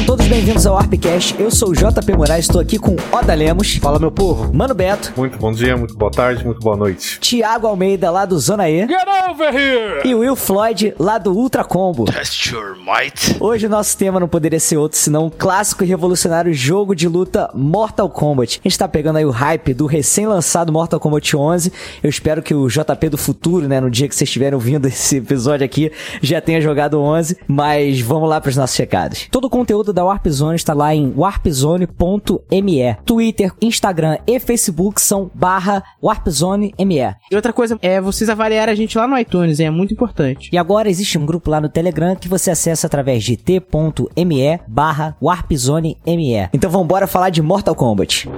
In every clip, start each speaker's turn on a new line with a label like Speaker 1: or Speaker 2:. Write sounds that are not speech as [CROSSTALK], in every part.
Speaker 1: Sejam todos bem-vindos ao Arpcast. Eu sou o JP Moraes, estou aqui com Oda Lemos.
Speaker 2: Fala, meu povo.
Speaker 1: Mano Beto.
Speaker 2: Muito bom dia, muito boa tarde, muito boa noite.
Speaker 1: Tiago Almeida, lá do Zona E.
Speaker 3: Get over here!
Speaker 1: E Will Floyd, lá do Ultra Combo.
Speaker 4: Test your might.
Speaker 1: Hoje o nosso tema não poderia ser outro senão o clássico e revolucionário jogo de luta Mortal Kombat. A gente tá pegando aí o hype do recém-lançado Mortal Kombat 11. Eu espero que o JP do futuro, né, no dia que vocês estiverem ouvindo [LAUGHS] esse episódio aqui, já tenha jogado o 11. Mas vamos lá para os nossos recados. Todo o conteúdo conteúdo da Warp Zone está lá em warpzone.me. Twitter, Instagram e Facebook são barra warpzone.me.
Speaker 5: E outra coisa é vocês avaliarem a gente lá no iTunes, é muito importante.
Speaker 1: E agora existe um grupo lá no Telegram que você acessa através de t.me barra warpzone.me. Então vamos embora falar de Mortal Kombat.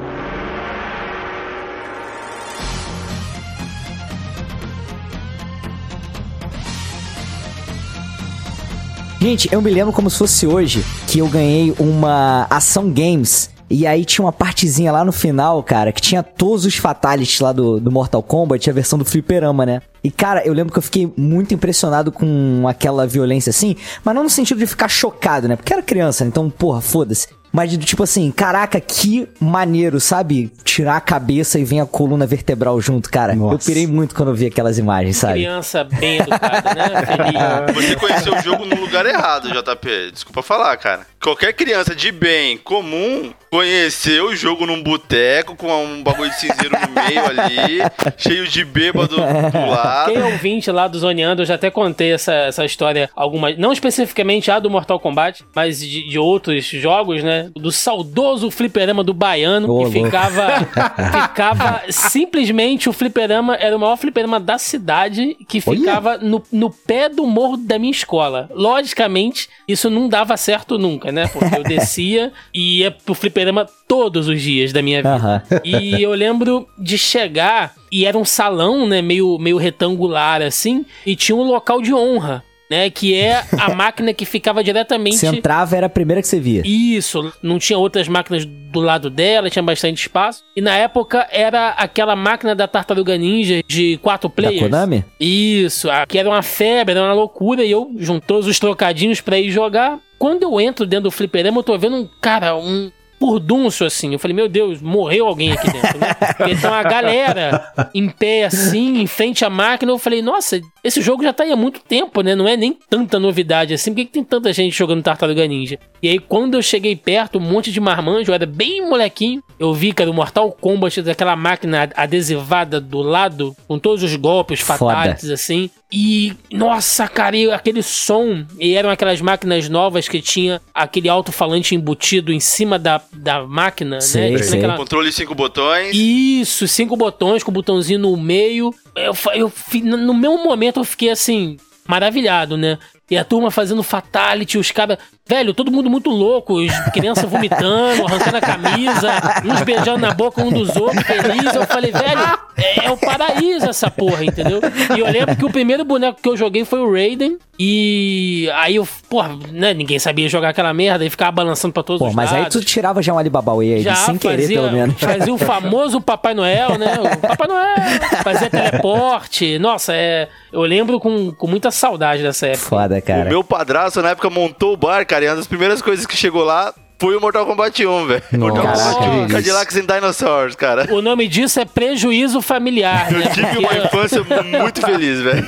Speaker 1: Gente, eu me lembro como se fosse hoje que eu ganhei uma ação games e aí tinha uma partezinha lá no final, cara, que tinha todos os fatalities lá do, do Mortal Kombat, a versão do fliperama, né? E, cara, eu lembro que eu fiquei muito impressionado com aquela violência assim, mas não no sentido de ficar chocado, né? Porque era criança, então, porra, foda-se. Mas tipo assim, caraca, que maneiro, sabe? Tirar a cabeça e vem a coluna vertebral junto, cara. Nossa. Eu pirei muito quando eu vi aquelas imagens, sabe?
Speaker 3: Criança bem educada, né? [LAUGHS]
Speaker 4: Você conheceu o jogo no lugar errado, JP. Desculpa falar, cara. Qualquer criança de bem comum conheceu o jogo num boteco com um bagulho de cinzeiro no meio ali, [LAUGHS] cheio de bêbado do [LAUGHS] lado.
Speaker 3: Quem é ouvinte lá do Zoneando, eu já até contei essa, essa história algumas, não especificamente a do Mortal Kombat, mas de, de outros jogos, né? Do saudoso fliperama do Baiano, oh, que ficava, [LAUGHS] ficava simplesmente o fliperama, era o maior fliperama da cidade, que ficava no, no pé do morro da minha escola. Logicamente, isso não dava certo nunca, né? Porque eu descia e ia pro fliperama todos os dias da minha vida. Uhum. E eu lembro de chegar e era um salão, né, meio, meio retangular assim, e tinha um local de honra né? Que é a [LAUGHS] máquina que ficava diretamente.
Speaker 1: Você entrava, era a primeira que você via.
Speaker 3: Isso, não tinha outras máquinas do lado dela, tinha bastante espaço. E na época era aquela máquina da Tartaruga Ninja de quatro players. Da
Speaker 1: Konami?
Speaker 3: Isso, que era uma febre, era uma loucura. E eu juntou os trocadinhos pra ir jogar. Quando eu entro dentro do fliperama, eu tô vendo um cara, um, furdunço, assim. Eu falei, meu Deus, morreu alguém aqui dentro, né? [LAUGHS] então a galera em pé, assim, em frente à máquina, eu falei, nossa, esse jogo já tá aí há muito tempo, né? Não é nem tanta novidade assim. Por que, que tem tanta gente jogando Tartaruga Ninja? E aí, quando eu cheguei perto, um monte de marmanjo, eu era bem molequinho. Eu vi, cara, o Mortal Kombat daquela máquina adesivada do lado, com todos os golpes fatalities, assim. E, nossa, cara, e aquele som. E eram aquelas máquinas novas que tinha aquele alto-falante embutido em cima da, da máquina,
Speaker 1: sei,
Speaker 3: né?
Speaker 1: Sei.
Speaker 4: Aquela... Controle cinco botões.
Speaker 3: Isso, cinco botões com o botãozinho no meio. Eu, eu, no mesmo momento eu fiquei assim, maravilhado, né? E a turma fazendo fatality, os caras. Velho, todo mundo muito louco, crianças vomitando, arrancando a camisa, uns beijando na boca um dos outros, feliz. Eu falei, velho, é, é, o paraíso essa porra, entendeu? E eu lembro que o primeiro boneco que eu joguei foi o Raiden. E aí eu, porra, né, ninguém sabia jogar aquela merda e ficava balançando pra todos
Speaker 1: Pô,
Speaker 3: os
Speaker 1: mas
Speaker 3: lados.
Speaker 1: aí tu tirava já um Alibaba aí,
Speaker 3: já
Speaker 1: sem
Speaker 3: fazia,
Speaker 1: querer, pelo menos.
Speaker 3: Fazia o famoso Papai Noel, né? O Papai Noel fazia teleporte. Nossa, é. Eu lembro com, com muita saudade dessa época.
Speaker 1: Foda, cara.
Speaker 4: O meu padrasto na época montou o bar, cara, e uma das primeiras coisas que chegou lá foi o Mortal Kombat 1, velho. Mortal Kombat 1, Cadillacs and Dinosaurs, cara.
Speaker 3: O nome disso é prejuízo familiar, né?
Speaker 4: Eu tive uma [LAUGHS] infância muito feliz, velho.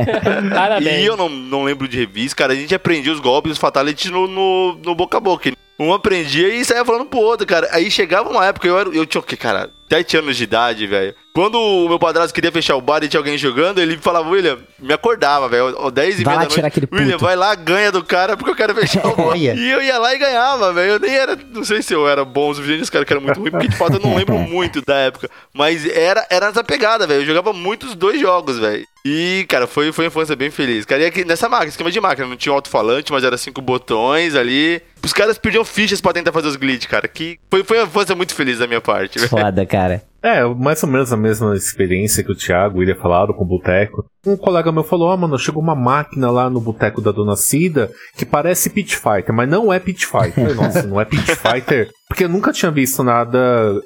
Speaker 4: [LAUGHS]
Speaker 3: Parabéns.
Speaker 4: E eu não, não lembro de revista, cara. A gente aprendia os golpes, os fatalities no, no, no boca a boca. Um aprendia e saía falando pro outro, cara. Aí chegava uma época, eu, era, eu tinha o quê, cara? 7 anos de idade, velho. Quando o meu padrasto queria fechar o bar e tinha alguém jogando, ele falava, William, me acordava, velho, 10 e meia da noite.
Speaker 1: Aquele
Speaker 4: William, vai lá, ganha do cara porque eu quero fechar o [LAUGHS] bar. e eu ia lá e ganhava, velho. Eu nem era, não sei se eu era bom o suficiente, esse cara que era muito ruim, porque de fato eu não lembro [LAUGHS] muito da época. Mas era, era essa pegada, velho. Eu jogava muitos dois jogos, velho. E, cara, foi, foi uma infância bem feliz. Cara, e aqui, nessa máquina, esquema de máquina, não tinha um alto-falante, mas era cinco botões ali. Os caras pediam fichas pra tentar fazer os glitch, cara. Que foi, foi uma infância muito feliz da minha parte.
Speaker 1: Foda, cara.
Speaker 2: É, mais ou menos a mesma experiência que o Thiago iria falado com o Boteco. Um colega meu falou: Ó, oh, mano, chegou uma máquina lá no Boteco da Dona Cida que parece Pit Fighter, mas não é Pit Fighter. Nossa, não é Pit Fighter Porque eu nunca tinha visto nada.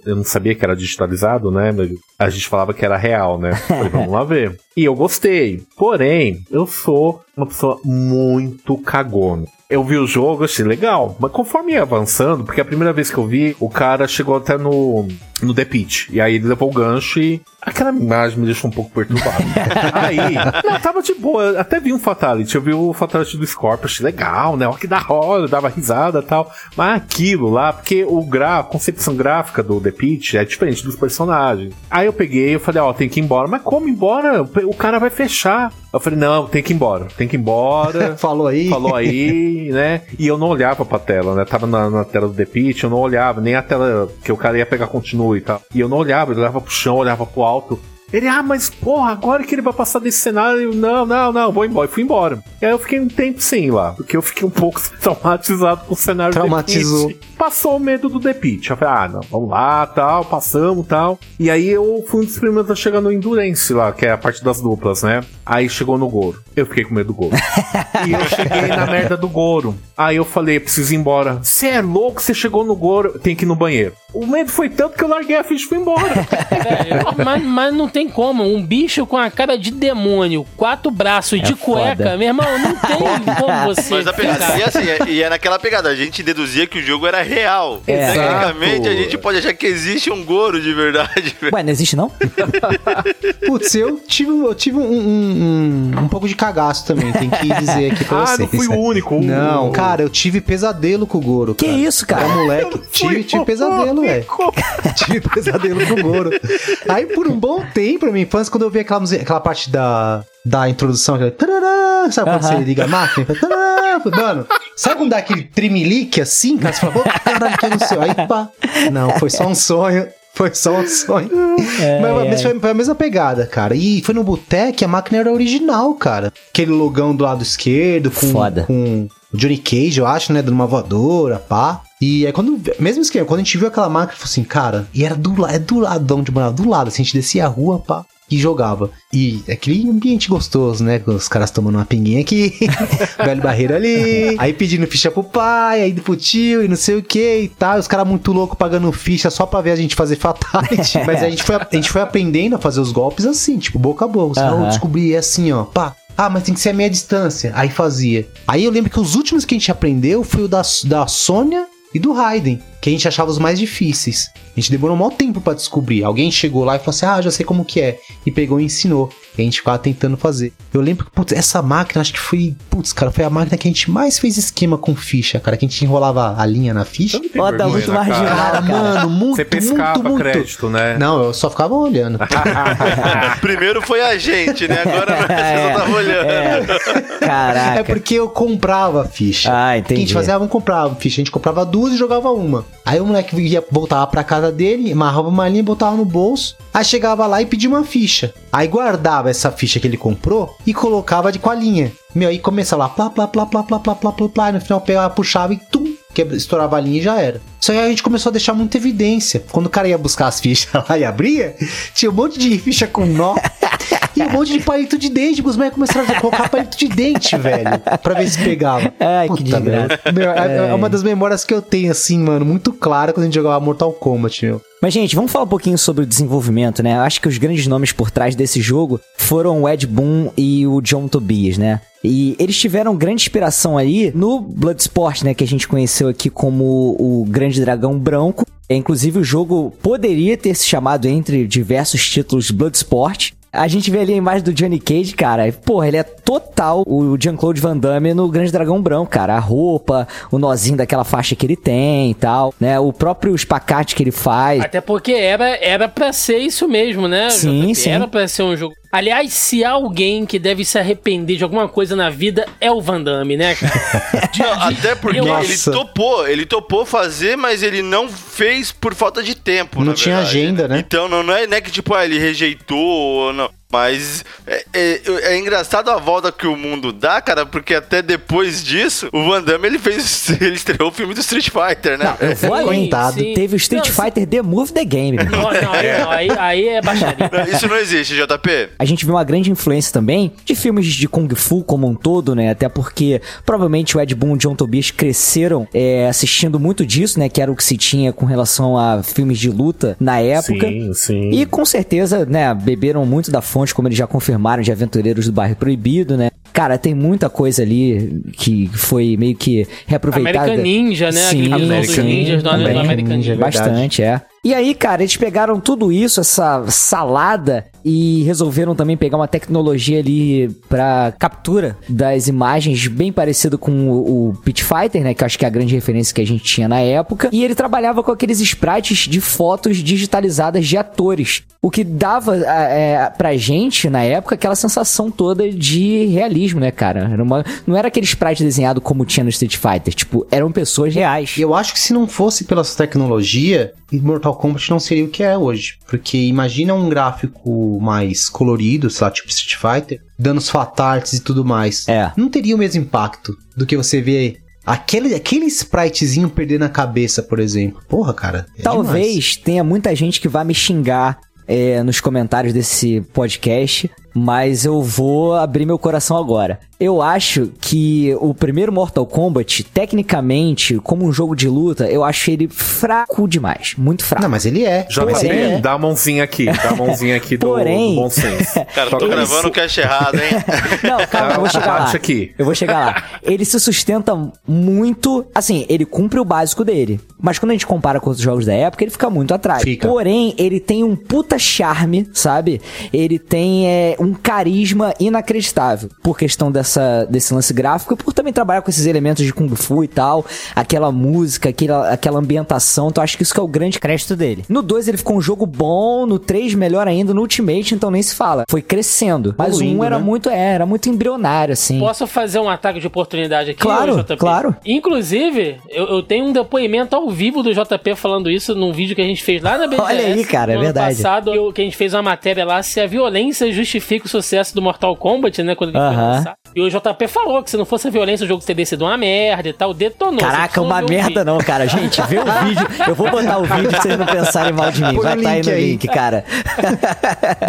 Speaker 2: Eu não sabia que era digitalizado, né? A gente falava que era real, né? Falei, vamos lá ver. E eu gostei. Porém, eu sou uma pessoa muito cagona. Eu vi o jogo, achei legal. Mas conforme ia avançando, porque a primeira vez que eu vi, o cara chegou até no, no The Pit. E aí ele levou o gancho e. Aquela imagem me deixou um pouco perturbado. [LAUGHS] aí, não, tava de boa. Até vi um Fatality. Eu vi o Fatality do Scorpio, achei legal, né? Olha que da hora, eu dava risada e tal. Mas aquilo lá, porque o gra a concepção gráfica do The Pit é diferente dos personagens. Aí eu peguei eu falei, ó, tem que ir embora. Mas como embora? O cara vai fechar. Eu falei, não, tem que ir embora. Tem que ir embora. [LAUGHS]
Speaker 6: Falou aí.
Speaker 2: Falou aí, né? E eu não olhava pra tela, né? Tava na, na tela do The Pit, eu não olhava, nem a tela que o cara ia pegar continue e tal. E eu não olhava, eu olhava pro chão, olhava pro alto. Ele, ah, mas porra, agora que ele vai passar desse cenário, eu, não, não, não, vou embora. E fui embora. E aí eu fiquei um tempo sem lá, porque eu fiquei um pouco [LAUGHS] traumatizado com o cenário
Speaker 6: Traumatizou.
Speaker 2: Passou o medo do The Pit. Eu falei, ah, não, vamos lá, tal, passamos, tal. E aí eu fui um dos primeiros a chegar no Endurance lá, que é a parte das duplas, né? Aí chegou no Goro. Eu fiquei com medo do Goro. [LAUGHS] e eu cheguei na merda do Goro. Aí eu falei, preciso ir embora. Você é louco, você chegou no Goro, tem que ir no banheiro. O medo foi tanto que eu larguei a ficha e fui embora. [LAUGHS]
Speaker 3: É, mas, mas não tem como. Um bicho com a cara de demônio, quatro braços de cueca,
Speaker 1: foda.
Speaker 3: meu irmão, não tem [LAUGHS] como você.
Speaker 4: Mas a pegada, e assim, é- e é naquela pegada, a gente deduzia que o jogo era real.
Speaker 1: É.
Speaker 4: Tecnicamente, a
Speaker 2: Exato.
Speaker 4: gente pode achar que existe um Goro de verdade.
Speaker 1: Ué, não existe não? [LAUGHS]
Speaker 6: Putz, eu tive, eu tive um, um, um, um pouco de cagaço também, tem que dizer aqui pra [LAUGHS]
Speaker 2: ah,
Speaker 6: vocês.
Speaker 2: não fui o único.
Speaker 6: Não, cara, eu tive pesadelo com o Goro.
Speaker 1: Que
Speaker 6: cara.
Speaker 1: isso, cara?
Speaker 6: Era moleque. Tive, tive pesadelo, velho. tive pesadelo com o Goro. Aí, por um bom tempo, na minha infância, quando eu vi aquela, música- aquela parte da, da introdução, aquela... tarará, sabe quando
Speaker 1: Aham.
Speaker 6: você liga a máquina? Tarará, Mano, sabe quando dá aquele trimelique assim, cara? Você fala, "Ô, caralho, que é céu. Aí, pá. Não, foi só um sonho. Foi só um sonho. mas mas foi, foi a mesma pegada, cara. E foi no boteco, a máquina era original, cara. Aquele logão do lado esquerdo, com,
Speaker 1: Foda.
Speaker 6: com Johnny Cage, eu acho, né? Dando uma voadora, pá. E aí quando. Mesmo esquema, quando a gente viu aquela máquina, falou assim, cara, e era do, la- é do lado de onde eu morava, do lado, assim, a gente descia a rua, pá. E jogava. E aquele ambiente gostoso, né? Com os caras tomando uma pinguinha aqui, [LAUGHS] velho barreiro ali, aí pedindo ficha pro pai, aí pro tio e não sei o que e tal. Os caras muito loucos pagando ficha só pra ver a gente fazer fatality. [LAUGHS] Mas a gente, foi, a gente foi aprendendo a fazer os golpes assim, tipo, boca a boca. Os caras,
Speaker 1: Aham.
Speaker 6: "Oh, descobri, é assim, ó, pá. Ah, mas tem que ser a meia distância. Aí fazia. Aí eu lembro que os últimos que a gente aprendeu foi o da, da Sônia e do Raiden, que a gente achava os mais difíceis. A gente demorou um maior tempo pra descobrir. Alguém chegou lá e falou assim: Ah, já sei como que é. E pegou e ensinou. E a gente ficava tentando fazer. Eu lembro que, putz, essa máquina, acho que foi. Putz, cara, foi a máquina que a gente mais fez esquema com ficha, cara. Que a gente enrolava a linha na ficha.
Speaker 1: Ó, tá muito
Speaker 2: cara?
Speaker 1: marginal.
Speaker 6: Cara,
Speaker 1: cara.
Speaker 6: mano, [LAUGHS] muito,
Speaker 2: Você pescava
Speaker 6: muito, muito.
Speaker 2: crédito, né?
Speaker 6: Não, eu só ficava olhando. [LAUGHS] [LAUGHS]
Speaker 4: Primeiro foi a gente, né? Agora você só tava olhando.
Speaker 1: É. Caraca.
Speaker 6: É porque eu comprava a ficha.
Speaker 1: Ah,
Speaker 6: O que a
Speaker 1: entendi.
Speaker 6: gente fazia, ah, vamos comprar ficha. A gente comprava duas e jogava uma. Aí o moleque ia, voltava pra casa dele, amarrava uma linha, botava no bolso. Aí chegava lá e pedia uma ficha. Aí guardava essa ficha que ele comprou e colocava de com a linha. Meu, aí começava lá, plá, plá, plá, plá, plá, plá, plá, plá, plá. E no final pegava, puxava e tum, que estourava a linha e já era. Só que a gente começou a deixar muita evidência. Quando o cara ia buscar as fichas [LAUGHS] lá e abria, tinha um monte de ficha com nó. [LAUGHS] E um monte de palito de dente. Os moleques começaram a colocar palito de dente, velho. Pra ver se pegava.
Speaker 1: Ai, que
Speaker 6: Puta
Speaker 1: desgraça.
Speaker 6: merda. Meu, é, é uma das memórias que eu tenho, assim, mano, muito clara quando a gente jogava Mortal Kombat, meu.
Speaker 1: Mas, gente, vamos falar um pouquinho sobre o desenvolvimento, né? Eu acho que os grandes nomes por trás desse jogo foram o Ed Boon e o John Tobias, né? E eles tiveram grande inspiração aí no Bloodsport, né? Que a gente conheceu aqui como o Grande Dragão Branco. É, Inclusive, o jogo poderia ter se chamado entre diversos títulos Bloodsport. A gente vê ali a imagem do Johnny Cage, cara. Porra, ele é total o Jean-Claude Van Damme no Grande Dragão Branco, cara. A roupa, o nozinho daquela faixa que ele tem e tal, né? O próprio espacate que ele faz.
Speaker 3: Até porque era, era pra ser isso mesmo, né?
Speaker 1: Sim,
Speaker 3: JP?
Speaker 1: sim.
Speaker 3: Era pra ser um jogo. Aliás, se há alguém que deve se arrepender de alguma coisa na vida, é o Van Damme, né, cara? [LAUGHS] De-
Speaker 4: até porque
Speaker 3: eu-
Speaker 4: ele
Speaker 6: Nossa.
Speaker 4: topou, ele topou fazer, mas ele não fez por falta de tempo.
Speaker 6: Não
Speaker 4: na
Speaker 6: tinha
Speaker 4: verdade,
Speaker 6: agenda, né?
Speaker 4: Então não, não é, não é que tipo, ah, ele rejeitou ou não. Mas é, é, é engraçado a volta que o mundo dá, cara, porque até depois disso, o Van Damme ele fez. [LAUGHS] Ele estreou o filme do Street Fighter, né?
Speaker 1: Não, eu vou
Speaker 3: sim.
Speaker 1: Teve o Street
Speaker 3: Não,
Speaker 1: Fighter The Move The Game. [LAUGHS]
Speaker 3: Não, não, aí, não, aí, aí é baixaria.
Speaker 4: Isso não existe, JP.
Speaker 1: A gente viu uma grande influência também de filmes de Kung Fu como um todo, né? Até porque provavelmente o Ed Boon e o John Tobias cresceram é, assistindo muito disso, né? Que era o que se tinha com relação a filmes de luta na época.
Speaker 2: Sim, sim.
Speaker 1: E com certeza, né, beberam muito da fonte, como eles já confirmaram, de Aventureiros do Bairro Proibido, né? Cara, tem muita coisa ali que foi meio que reaproveitada.
Speaker 3: American Ninja, né?
Speaker 1: Sim,
Speaker 3: dos
Speaker 1: sim,
Speaker 3: ninjas do. American Ninja.
Speaker 6: Verdade.
Speaker 1: Bastante, é. E aí, cara, eles pegaram tudo isso, essa salada, e resolveram também pegar uma tecnologia ali pra captura das imagens, bem parecido com o, o Pit Fighter, né? Que eu acho que é a grande referência que a gente tinha na época. E ele trabalhava com aqueles sprites de fotos digitalizadas de atores. O que dava é, pra gente, na época, aquela sensação toda de realismo, né, cara? Era uma- não era aquele sprite desenhado como tinha no Street Fighter. Tipo, eram pessoas reais.
Speaker 6: Eu acho que se não fosse pela tecnologia, Mortal Kombat não seria o que é hoje. Porque imagina um gráfico mais colorido, sei lá, tipo Street Fighter, danos fatalities e tudo mais.
Speaker 1: É.
Speaker 6: Não teria o mesmo impacto do que você vê aquele, aquele spritezinho perdendo a cabeça, por exemplo. Porra, cara. é demais.
Speaker 1: Talvez tenha muita gente que vá me xingar é, nos comentários desse podcast, mas eu vou abrir meu coração agora. Eu acho que o primeiro Mortal Kombat, tecnicamente, como um jogo de luta, eu acho ele fraco demais. Muito fraco.
Speaker 6: Não, mas ele é.
Speaker 2: JP,
Speaker 1: Porém-
Speaker 2: dá a mãozinha aqui, dá a mãozinha aqui do,
Speaker 1: Porém-
Speaker 2: do bom senso. [LAUGHS]
Speaker 4: Cara, tô gravando o cast errado, hein? [LAUGHS]
Speaker 1: Não, calma, eu vou [LAUGHS] chegar lá.
Speaker 2: Aqui.
Speaker 1: Eu vou chegar lá. Ele se sustenta muito. Assim, ele cumpre o básico dele. Mas quando a gente compara com outros jogos da época, ele fica muito atrás.
Speaker 6: Fica.
Speaker 1: Porém, ele tem um puta charme, sabe? Ele tem é, um carisma inacreditável. Por questão dessa, desse lance gráfico e por também trabalhar com esses elementos de Kung Fu e tal. Aquela música, aquela, aquela ambientação. Então, acho que isso que é o grande crédito dele. No 2 ele ficou um jogo bom, no 3 melhor ainda, no Ultimate, então nem se fala. Foi crescendo. Mas o
Speaker 6: Evoluindo,
Speaker 1: 1 era
Speaker 6: né?
Speaker 1: muito, é, era muito embrionário, assim.
Speaker 3: Posso fazer um ataque de oportunidade aqui,
Speaker 1: Claro,
Speaker 3: JP?
Speaker 1: claro.
Speaker 3: Inclusive, eu, eu tenho um depoimento ao vivo do JP falando isso num vídeo que a gente fez lá na BGS. [LAUGHS]
Speaker 1: Olha aí, cara, é verdade.
Speaker 3: passado, eu- que a gente fez uma matéria lá se a violência justifica o sucesso do Mortal Kombat, né? Quando ele foi
Speaker 1: Aham.
Speaker 3: lançado. E o JP falou que se não fosse a violência, o jogo teria sido uma merda e tal. Detonou.
Speaker 1: Caraca, uma merda não, cara. Gente, vê o [LAUGHS] vídeo. Eu vou botar o vídeo pra vocês não pensarem mal de mim.
Speaker 6: Põe
Speaker 1: Vai estar aí
Speaker 6: link
Speaker 1: no
Speaker 6: aí.
Speaker 1: link, cara.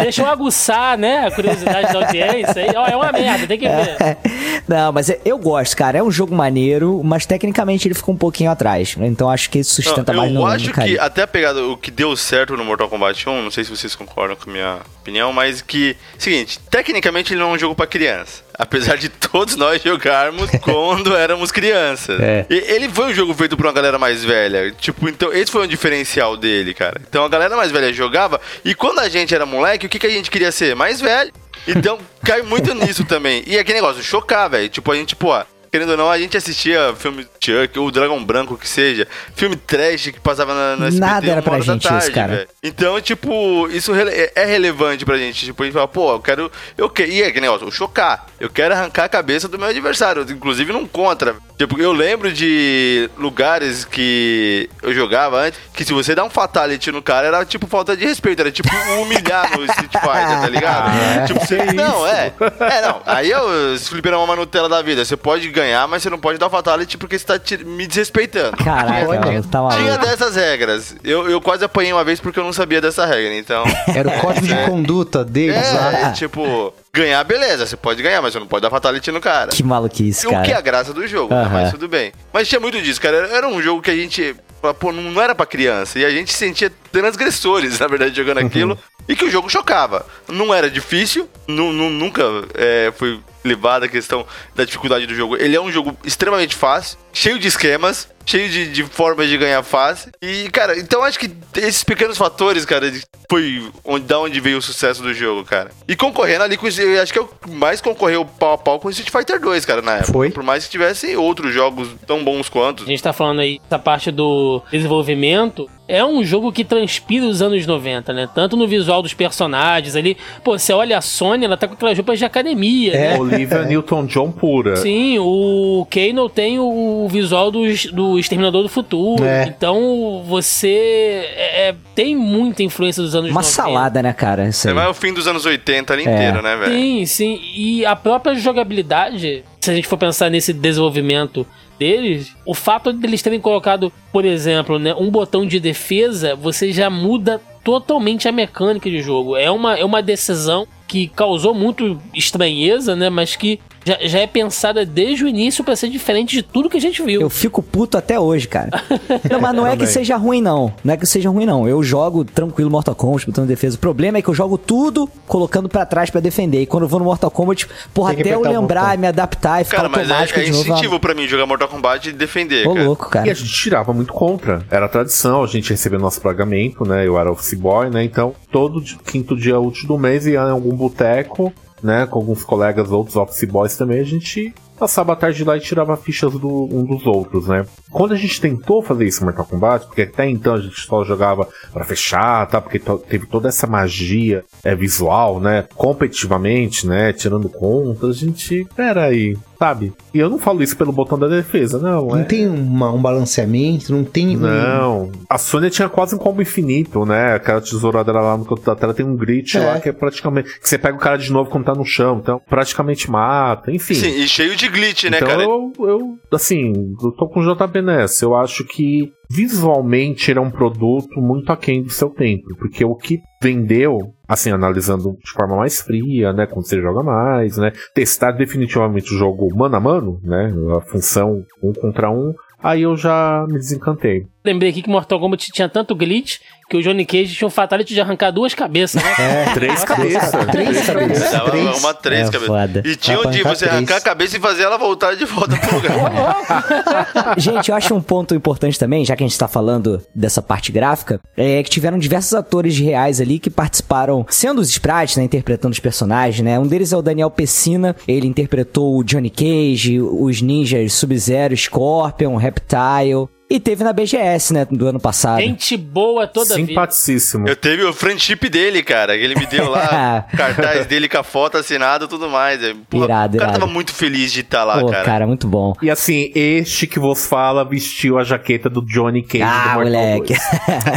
Speaker 3: Deixa eu aguçar, né? A curiosidade da audiência. aí. Ó, é uma merda, tem que ver. [LAUGHS]
Speaker 1: Não, mas eu gosto, cara. É um jogo maneiro, mas tecnicamente ele ficou um pouquinho atrás. Então acho que isso sustenta
Speaker 4: Não,
Speaker 1: mais no
Speaker 4: eu acho que até a pegada, o que deu certo no Mortal Kombat 1, não sei se vocês concordam com a minha opinião, mas que, seguinte, tecnicamente ele não é um jogo pra criança. Apesar de todos nós jogarmos [LAUGHS] quando éramos crianças.
Speaker 6: É.
Speaker 4: E- Ele foi um jogo feito por uma galera mais velha. Tipo, então, esse foi um diferencial dele, cara. Então a galera mais velha jogava, e quando a gente era moleque, o que, que a gente queria ser? Mais velho. Então cai muito nisso também. E aquele negócio, chocar, velho. Tipo, a gente, pô, Querendo ou não, a gente assistia filme Chuck, ou Dragão Branco, que seja. Filme trash que passava na, na SBT
Speaker 1: Nada era pra gente isso, cara.
Speaker 4: velho. Então, tipo, isso é- é relevante pra gente. Tipo, a gente fala, pô, eu quero. Eu quero. E é que negócio, eu chocar. Eu quero arrancar a cabeça do meu adversário. Inclusive não contra. Tipo, eu lembro de lugares que eu jogava antes, que se você dá um fatality no cara, era tipo falta de respeito. Era tipo humilhar no Street Fighter, tá ligado?
Speaker 6: Ah, [LAUGHS] é?
Speaker 4: Tipo, você. Não, é. É, não. Aí eu fliperama uma Nutella da vida. Você pode ganhar, mas você não pode dar fatality porque você tá te- me desrespeitando.
Speaker 1: Caraca,
Speaker 6: Olha,
Speaker 1: mano, tá
Speaker 4: Tinha dessas regras. Eu, eu quase apanhei uma vez porque eu não sabia dessa regra, então. [LAUGHS]
Speaker 6: Era o código de conduta deles lá.
Speaker 4: É, tipo, ganhar, beleza, você pode ganhar, mas você não pode dar fatality no cara.
Speaker 1: Que maluquice,
Speaker 4: O que é a
Speaker 1: cara.
Speaker 4: graça do jogo, né? Mas tudo bem. Mas tinha muito disso, cara. Era um jogo que a gente. Pô, não era pra criança. E a gente se sentia transgressores, [LAUGHS] na verdade, jogando aquilo. E que o jogo chocava. Não era difícil, nu- nu- nunca é, foi levada a questão da dificuldade do jogo. Ele é um jogo extremamente fácil, cheio de esquemas, cheio de, de formas de ganhar fácil. E, cara, então acho que esses pequenos fatores, cara, de- foi onde, da onde veio o sucesso do jogo, cara. E concorrendo ali com acho que é o que mais concorreu pau a pau com o Street Fighter 2, cara, na época.
Speaker 6: Foi.
Speaker 4: Por mais que tivessem outros jogos tão bons quanto.
Speaker 3: A gente tá falando aí essa parte do desenvolvimento. É um jogo que transpira os anos 90, né? Tanto no visual dos personagens ali. Pô, você olha a Sony, ela tá com aquelas roupas de academia, né?
Speaker 2: Olivia Newton-John pura.
Speaker 3: Sim, o Kano tem o visual do, do Exterminador do Futuro.
Speaker 6: É.
Speaker 3: Então você é, é, tem muita influência dos anos
Speaker 1: Uma
Speaker 3: 90.
Speaker 1: salada, né, cara? Isso
Speaker 4: Você
Speaker 1: aí.
Speaker 4: vai o fim dos anos 80 ali
Speaker 1: É.
Speaker 4: inteiro, né, velho?
Speaker 3: Sim, sim. E a própria jogabilidade, se a gente for pensar nesse desenvolvimento deles, o fato deles terem colocado, por exemplo, né, um botão de defesa, você já muda totalmente a mecânica de jogo. É uma, é uma decisão que causou muito estranheza, né? Mas que já, já é pensada desde o início pra ser diferente de tudo que a gente viu.
Speaker 1: Eu fico puto até hoje, cara. [LAUGHS] Não, mas não é que seja ruim, não. Não é que seja ruim, não. Eu jogo tranquilo Mortal Kombat, botando defesa. O problema é que eu jogo tudo colocando pra trás pra defender. E quando eu vou no Mortal Kombat, porra, até eu lembrar, me adaptar e ficar
Speaker 4: Cara, mas é,
Speaker 1: automático
Speaker 4: é
Speaker 1: de novo.
Speaker 4: incentivo pra mim jogar Mortal Kombat e defender,
Speaker 1: Ô,
Speaker 4: cara.
Speaker 1: louco, cara.
Speaker 2: E a gente tirava muito contra. Era tradição, a gente recebia nosso pagamento, né? Eu era office boy, né? Então, todo quinto dia útil do mês ia em algum boteco, né? Com alguns colegas, outros office boys também, a gente passava a tarde lá e tirava fichas do, um dos outros, né? Quando a gente tentou fazer isso no Mortal Kombat, porque até então a gente só jogava pra fechar, tá? Porque teve toda essa magia é, visual, né? Competitivamente, né? Tirando conta, a gente. Pera aí, sabe? E eu não falo isso pelo botão da defesa, não.
Speaker 6: Não
Speaker 2: é...
Speaker 6: tem uma- um balanceamento, não tem. um-
Speaker 2: Não. A Sônia tinha quase um combo infinito, né? Aquela tesourada lá no canto da tela tem um glitch
Speaker 6: É.
Speaker 2: lá que é praticamente. Que você pega o cara de novo quando tá no chão, então praticamente mata, enfim.
Speaker 4: Sim, e cheio de glitch, né,
Speaker 2: então
Speaker 4: cara?
Speaker 2: eu, eu, assim, eu tô com o JB nessa. Eu acho que visualmente ele é um produto muito aquém do seu tempo, porque o que vendeu, assim, analisando de forma mais fria, né, quando você joga mais, né, testar definitivamente o jogo mano a mano, né, a função um contra um, aí eu já me desencantei.
Speaker 3: Lembrei aqui que Mortal Kombat tinha tanto glitch que o Johnny Cage tinha um fatality de arrancar duas cabeças, né?
Speaker 2: É, três cabeças.
Speaker 6: Três cabeças.
Speaker 4: Dava
Speaker 6: Três.
Speaker 4: uma três
Speaker 1: É
Speaker 4: cabeças.
Speaker 1: foda.
Speaker 4: E tinha onde você arrancar a cabeça e fazer ela voltar de volta pro lugar. [LAUGHS]
Speaker 1: Gente, eu acho um ponto importante também, já que a gente tá falando dessa parte gráfica, é que tiveram diversos atores reais ali que participaram, sendo os sprites, né, interpretando os personagens, né? Um deles é o Daniel Pessina, ele interpretou o Johnny Cage, os ninjas Sub-Zero, Scorpion, Reptile, e teve na BGS, né, do ano passado.
Speaker 3: Gente boa toda a vida.
Speaker 2: Simpaticíssimo.
Speaker 4: Eu teve o friendship dele, cara. Ele me deu lá [LAUGHS] cartaz dele com a foto assinada e tudo mais. é. Pô,
Speaker 1: Irado,
Speaker 4: o cara
Speaker 1: irado.
Speaker 4: tava muito feliz de estar lá,
Speaker 1: Pô,
Speaker 4: cara.
Speaker 1: cara. muito bom.
Speaker 2: E assim, este que vos fala vestiu a jaqueta do Johnny Cage do
Speaker 1: Ah,
Speaker 2: Mortal
Speaker 1: moleque.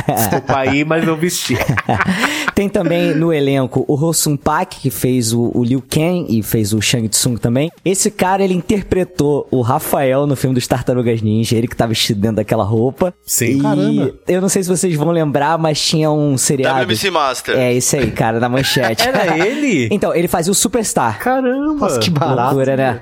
Speaker 2: 2. Desculpa aí, mas eu vesti. [LAUGHS]
Speaker 1: Tem também no elenco o Rosun Pak, que fez o, o Liu Kang e fez o Shang Tsung também. Esse cara, ele interpretou o Rafael no filme dos Tartarugas Ninja, ele que tá vestido dentro daquela roupa.
Speaker 2: Sim.
Speaker 1: E
Speaker 6: Caramba.
Speaker 1: eu não sei se vocês vão lembrar, mas tinha um seriado.
Speaker 4: WMC Master.
Speaker 1: É, esse aí, cara, na manchete. [LAUGHS]
Speaker 2: Era ele?
Speaker 1: Então, ele fazia o Superstar.
Speaker 2: Caramba.
Speaker 6: Nossa, que barato.
Speaker 1: Loucura, né?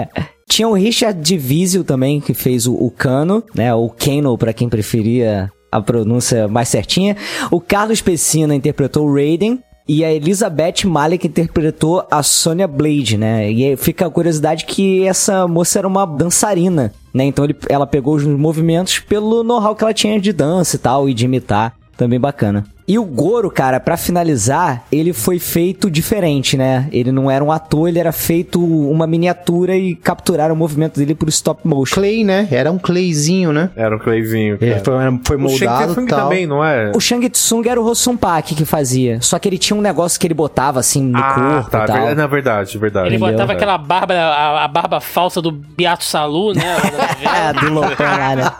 Speaker 1: [LAUGHS] Tinha o Richard Divisio também, que fez o, o Cano, né? O Kano, pra quem preferia a pronúncia mais certinha. O Carlos Pessina interpretou o Raiden. E a Elizabeth Malik interpretou a Sonya Blade, né? E fica a curiosidade que essa moça era uma dançarina, né? Então ele- ela pegou os movimentos pelo know-how que ela tinha de dança e tal, e de imitar. Também bacana. E o Goro, cara, pra finalizar, ele foi feito diferente, né? Ele não era um ator, ele era feito uma miniatura e capturaram o movimento dele por stop motion.
Speaker 6: Clay, né? Era um clayzinho, né?
Speaker 2: Era o Clayzinho.
Speaker 6: Ele
Speaker 2: cara.
Speaker 6: foi, foi
Speaker 2: O Shang
Speaker 6: moldado e tal.
Speaker 2: também, não é?
Speaker 1: O Shang Tsung era o Rossum Pak que fazia. Só que ele tinha um negócio que ele botava assim no
Speaker 2: ah,
Speaker 1: corpo
Speaker 2: tá.
Speaker 1: e tal.
Speaker 2: verdade- Na verdade, verdade.
Speaker 3: Ele
Speaker 1: Entendeu?
Speaker 3: botava aquela barba, a, a barba falsa do Beato Salu, né? [LAUGHS]
Speaker 1: É, do loucão lá, né?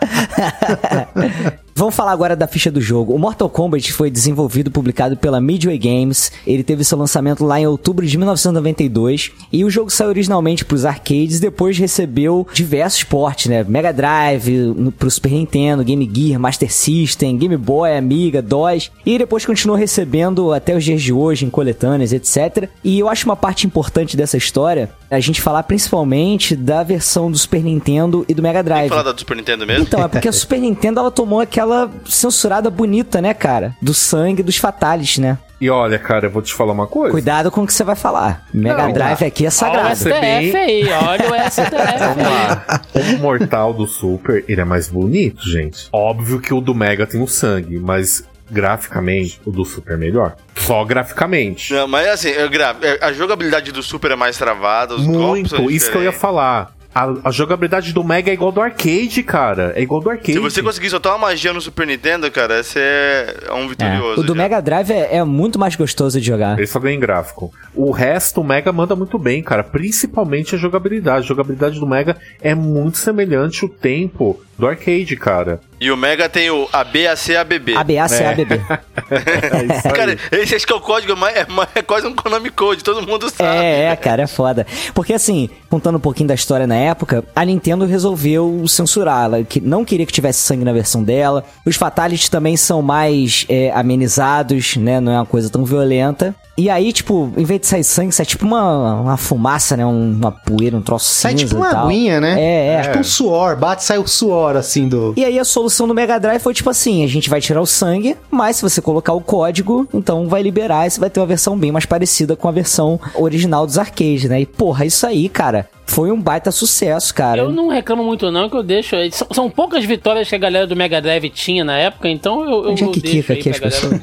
Speaker 1: [LAUGHS] Vamos falar agora da ficha do jogo. O Mortal Kombat foi desenvolvido publicado pela Midway Games. Ele teve seu lançamento lá em outubro de 1992. E o jogo saiu originalmente para os arcades, depois recebeu diversos portes, né? Mega Drive, no, pro Super Nintendo, Game Gear, Master System, Game Boy, Amiga, DOS. E depois continuou recebendo até os dias de hoje em coletâneas, etc. E eu acho uma parte importante dessa história a gente falar principalmente da versão do Super Nintendo e do Mega
Speaker 4: Tem
Speaker 1: Drive.
Speaker 4: falar da do Super Nintendo mesmo?
Speaker 1: Então, é porque a Super Nintendo ela tomou aquela censurada bonita, né, cara? Do sangue dos fatalities, né?
Speaker 2: E olha, cara, eu vou te falar uma coisa.
Speaker 1: Cuidado com o que você vai falar. Mega
Speaker 2: Não,
Speaker 1: Drive aqui é
Speaker 3: Olha o
Speaker 1: sagrado.
Speaker 3: STF
Speaker 2: bem-
Speaker 3: aí, olha o STF aí.
Speaker 2: O mortal do Super, ele é mais bonito, gente. Óbvio que o do Mega tem o sangue, mas graficamente, o do Super é melhor. Só graficamente.
Speaker 4: Não, mas assim, eu gra- a jogabilidade do Super é mais travada, os golpes são
Speaker 2: Muito, isso que eu ia falar. A, a jogabilidade do Mega é igual do arcade, cara. É igual do arcade.
Speaker 4: Se você conseguir soltar uma magia no Super Nintendo, cara, você é um
Speaker 1: É.
Speaker 4: vitorioso.
Speaker 1: O do
Speaker 4: já.
Speaker 1: Mega Drive é, é muito mais gostoso de jogar.
Speaker 2: Ele só ganha em gráfico. O resto, o Mega manda muito bem, cara. Principalmente a jogabilidade. A jogabilidade do Mega é muito semelhante ao tempo do arcade, cara.
Speaker 4: E o Mega tem o ABAC ABB.
Speaker 1: ABAC, ABB.
Speaker 2: É [LAUGHS] aí.
Speaker 4: Cara, esse acho que é o código, mas é, mas é quase um Konami Code, todo mundo sabe.
Speaker 1: É, é, cara, é foda. Porque assim, contando um pouquinho da história na época, a Nintendo resolveu censurar. Ela que não queria que tivesse sangue na versão dela. Os Fatalities também são mais é, amenizados, né? Não é uma coisa tão violenta. E aí, tipo, em vez de sair sangue, sai tipo uma, uma fumaça, né? Um- uma poeira, um troço
Speaker 6: Sai
Speaker 1: cinza
Speaker 6: tipo
Speaker 1: e
Speaker 6: uma
Speaker 1: tal.
Speaker 6: aguinha, né?
Speaker 1: É, é.
Speaker 6: Tipo um suor, bate sai o suor assim do.
Speaker 1: E aí a solução do Mega Drive foi tipo assim, a gente vai tirar o sangue, mas se você colocar o código, então vai liberar e você vai ter uma versão bem mais parecida com a versão original dos arcades, né? E porra, isso aí, cara, foi um baita sucesso, cara.
Speaker 3: Eu não reclamo muito, não, que eu deixo. São, são poucas vitórias que a galera do Mega Drive tinha na época, então eu, eu
Speaker 1: Onde é que
Speaker 3: deixo
Speaker 1: quica aqui as
Speaker 3: galera.